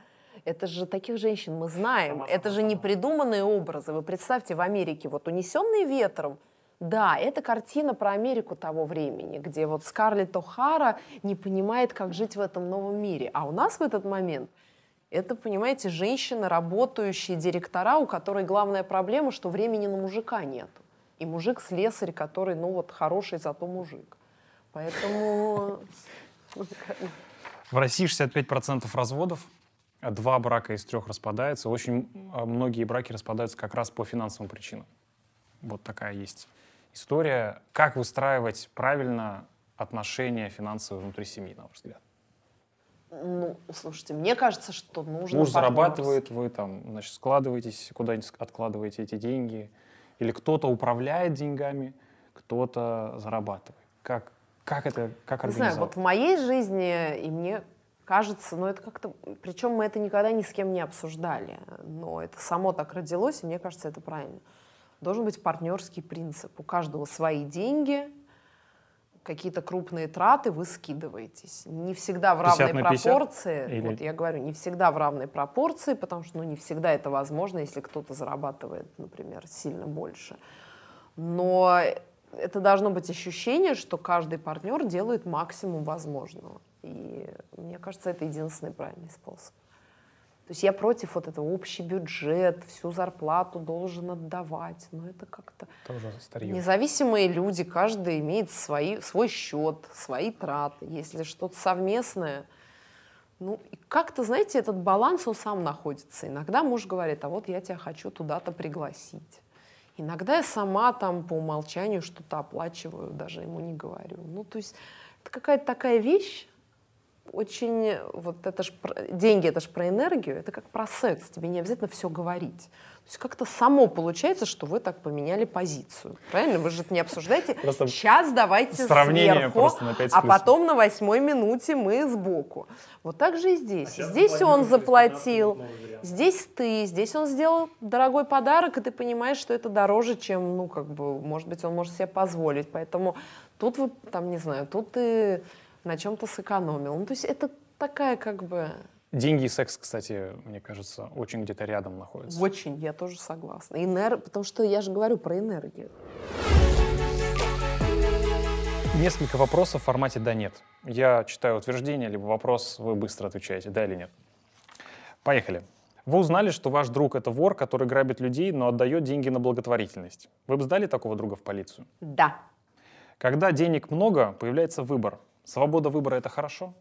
это же таких женщин мы знаем. это же не придуманные образы. Вы представьте, в Америке вот «Унесенные ветром», да, это картина про Америку того времени, где вот Скарлетт О'Хара не понимает, как жить в этом новом мире. А у нас в этот момент это, понимаете, женщины, работающие директора, у которой главная проблема, что времени на мужика нет. И мужик слесарь, который, ну вот, хороший, зато мужик. Поэтому... В России 65% разводов, а два брака из трех распадаются. Очень а, многие браки распадаются как раз по финансовым причинам. Вот такая есть история. Как выстраивать правильно отношения финансовые внутри семьи, на ваш взгляд? Ну, слушайте, мне кажется, что нужно... Муж зарабатывает, вы там, значит, складываетесь, куда-нибудь откладываете эти деньги. Или кто-то управляет деньгами, кто-то зарабатывает. Как, как это, как Не знаю, вот в моей жизни, и мне кажется, ну это как-то... Причем мы это никогда ни с кем не обсуждали, но это само так родилось, и мне кажется, это правильно. Должен быть партнерский принцип. У каждого свои деньги, какие-то крупные траты, вы скидываетесь. Не всегда в 50 равной на 50? пропорции. Или- Вот я говорю, не всегда в равной пропорции, потому что ну, не всегда это возможно, если кто-то зарабатывает, например, сильно больше. Но это должно быть ощущение, что каждый партнер делает максимум возможного. И мне кажется, это единственный правильный способ. То есть я против вот этого общий бюджет, всю зарплату должен отдавать. Но это как-то... Тоже старье. Независимые люди, каждый имеет свои, свой счет, свои траты. Если что-то совместное, ну, как-то, знаете, этот баланс, он сам находится. Иногда муж говорит, а вот я тебя хочу туда-то пригласить. Иногда я сама там по умолчанию что-то оплачиваю, даже ему не говорю. Ну, то есть это какая-то такая вещь, очень, вот это ж, про- деньги это же про энергию, это как про секс, тебе не обязательно все говорить. То есть как-то само получается, что вы так поменяли позицию. Правильно? Вы же это не обсуждаете. Просто Сейчас давайте сравнение сверху, просто на пять с а потом на восьмой минуте мы сбоку. Вот так же и здесь. А здесь он заплатил, здесь ты, здесь он сделал дорогой подарок, и ты понимаешь, что это дороже, чем, ну, как бы, может быть, он может себе позволить. Поэтому тут вы, там, не знаю, тут ты на чем-то сэкономил. Ну, то есть это такая, как бы, Деньги и секс, кстати, мне кажется, очень где-то рядом находятся. очень, я тоже согласна. Энер... Потому что я же говорю про энергию. несколько вопросов в формате «да-нет». Я читаю утверждение, либо вопрос, вы быстро отвечаете «да» или «нет». Поехали. Вы узнали, что ваш друг — это вор, который грабит людей, но отдает деньги на благотворительность. Вы бы сдали такого друга в полицию? Да. Когда денег много, появляется выбор. Свобода выбора — это хорошо?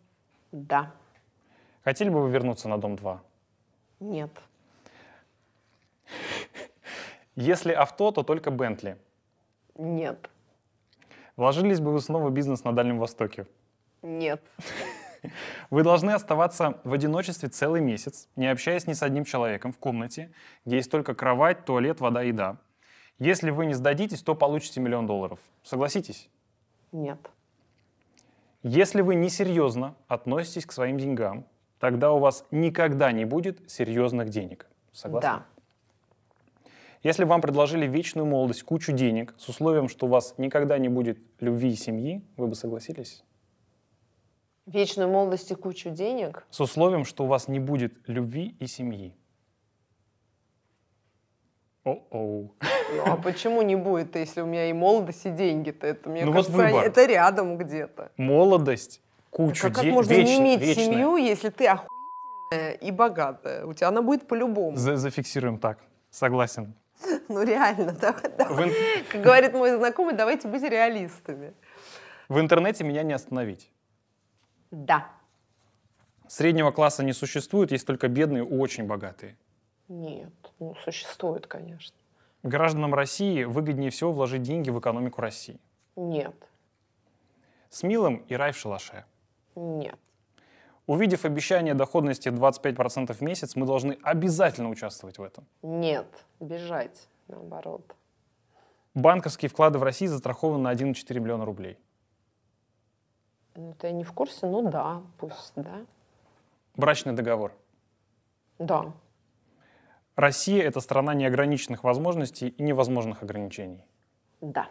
Да. Хотели бы вы вернуться на Дом-2? Нет. Если авто, то только Бентли. Нет. Вложились бы вы снова в бизнес на Дальнем Востоке? Нет. Вы должны оставаться в одиночестве целый месяц, не общаясь ни с одним человеком в комнате, где есть только кровать, туалет, вода, еда. Если вы не сдадитесь, то получите миллион долларов. Согласитесь? Нет. Если вы несерьезно относитесь к своим деньгам, тогда у вас никогда не будет серьезных денег. Согласны? Да. Если вам предложили вечную молодость, кучу денег, с условием, что у вас никогда не будет любви и семьи, вы бы согласились? Вечную молодость и кучу денег? С условием, что у вас не будет любви и семьи. О-оу. Ну а почему не будет, если у меня и молодость, и деньги-то? Это, мне Ну вот кажется, они- выбор. это рядом где-то. Молодость, кучу Как, как денег. можно не иметь семью, если ты охуенная и богатая? У тебя она будет по-любому. зафиксируем так. Согласен. Ну реально, давай, давай. В, Как говорит мой знакомый, давайте быть реалистами. в интернете меня не остановить. Да. Среднего класса не существует, есть только бедные и очень богатые. Нет, ну существует, конечно. Гражданам России выгоднее всего вложить деньги в экономику России. Нет, С милым и рай в шалаше. нет, Увидев обещание доходности 25% в месяц, мы должны обязательно участвовать в этом. нет, бежать, наоборот. Банковские вклады в России застрахованы на 1,4 миллиона рублей. Ну, ты не в курсе? Ну да, пусть, да. Брачный договор. Да, Россия — это страна неограниченных возможностей и невозможных ограничений. да,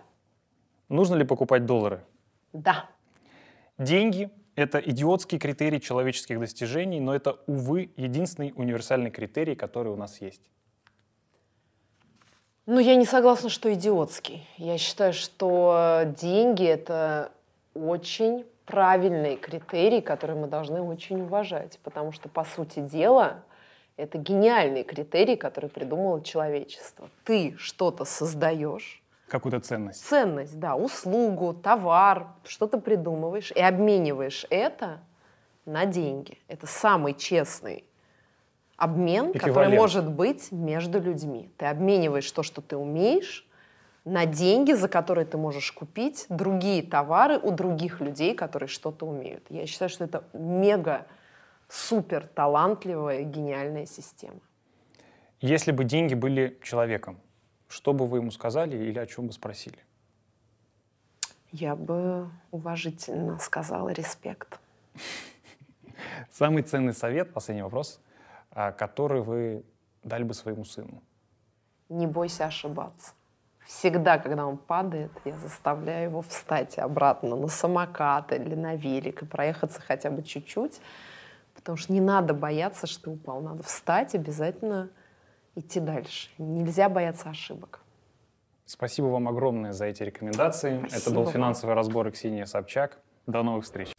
Нужно ли покупать доллары? да, Деньги — это идиотский критерий человеческих достижений, но это, увы, единственный универсальный критерий, который у нас есть. Ну, я не согласна, что идиотский. Я считаю, что деньги — это очень правильный критерий, который мы должны очень уважать, потому что, по сути дела, это гениальный критерий, который придумало человечество. Ты что-то создаешь, Какую-то ценность. ценность, да, услугу, товар, что-то придумываешь и обмениваешь это на деньги. Это самый честный обмен, который может быть между людьми. Ты обмениваешь то, что ты умеешь, на деньги, за которые ты можешь купить другие товары у других людей, которые что-то умеют. Я считаю, что это мега супер талантливая, гениальная система. Если бы деньги были человеком, что бы вы ему сказали или о чем бы спросили? Я бы уважительно сказала респект. Самый ценный совет, последний вопрос, а, который вы дали бы своему сыну? Не бойся ошибаться. Всегда, когда он падает, я заставляю его встать обратно на самокат или на велик и проехаться хотя бы чуть-чуть, потому что не надо бояться, что ты упал. Надо встать, обязательно идти дальше. Нельзя бояться ошибок. Спасибо вам огромное за эти рекомендации. Это Спасибо был вам. финансовый разбор Ксения Собчак. До новых встреч.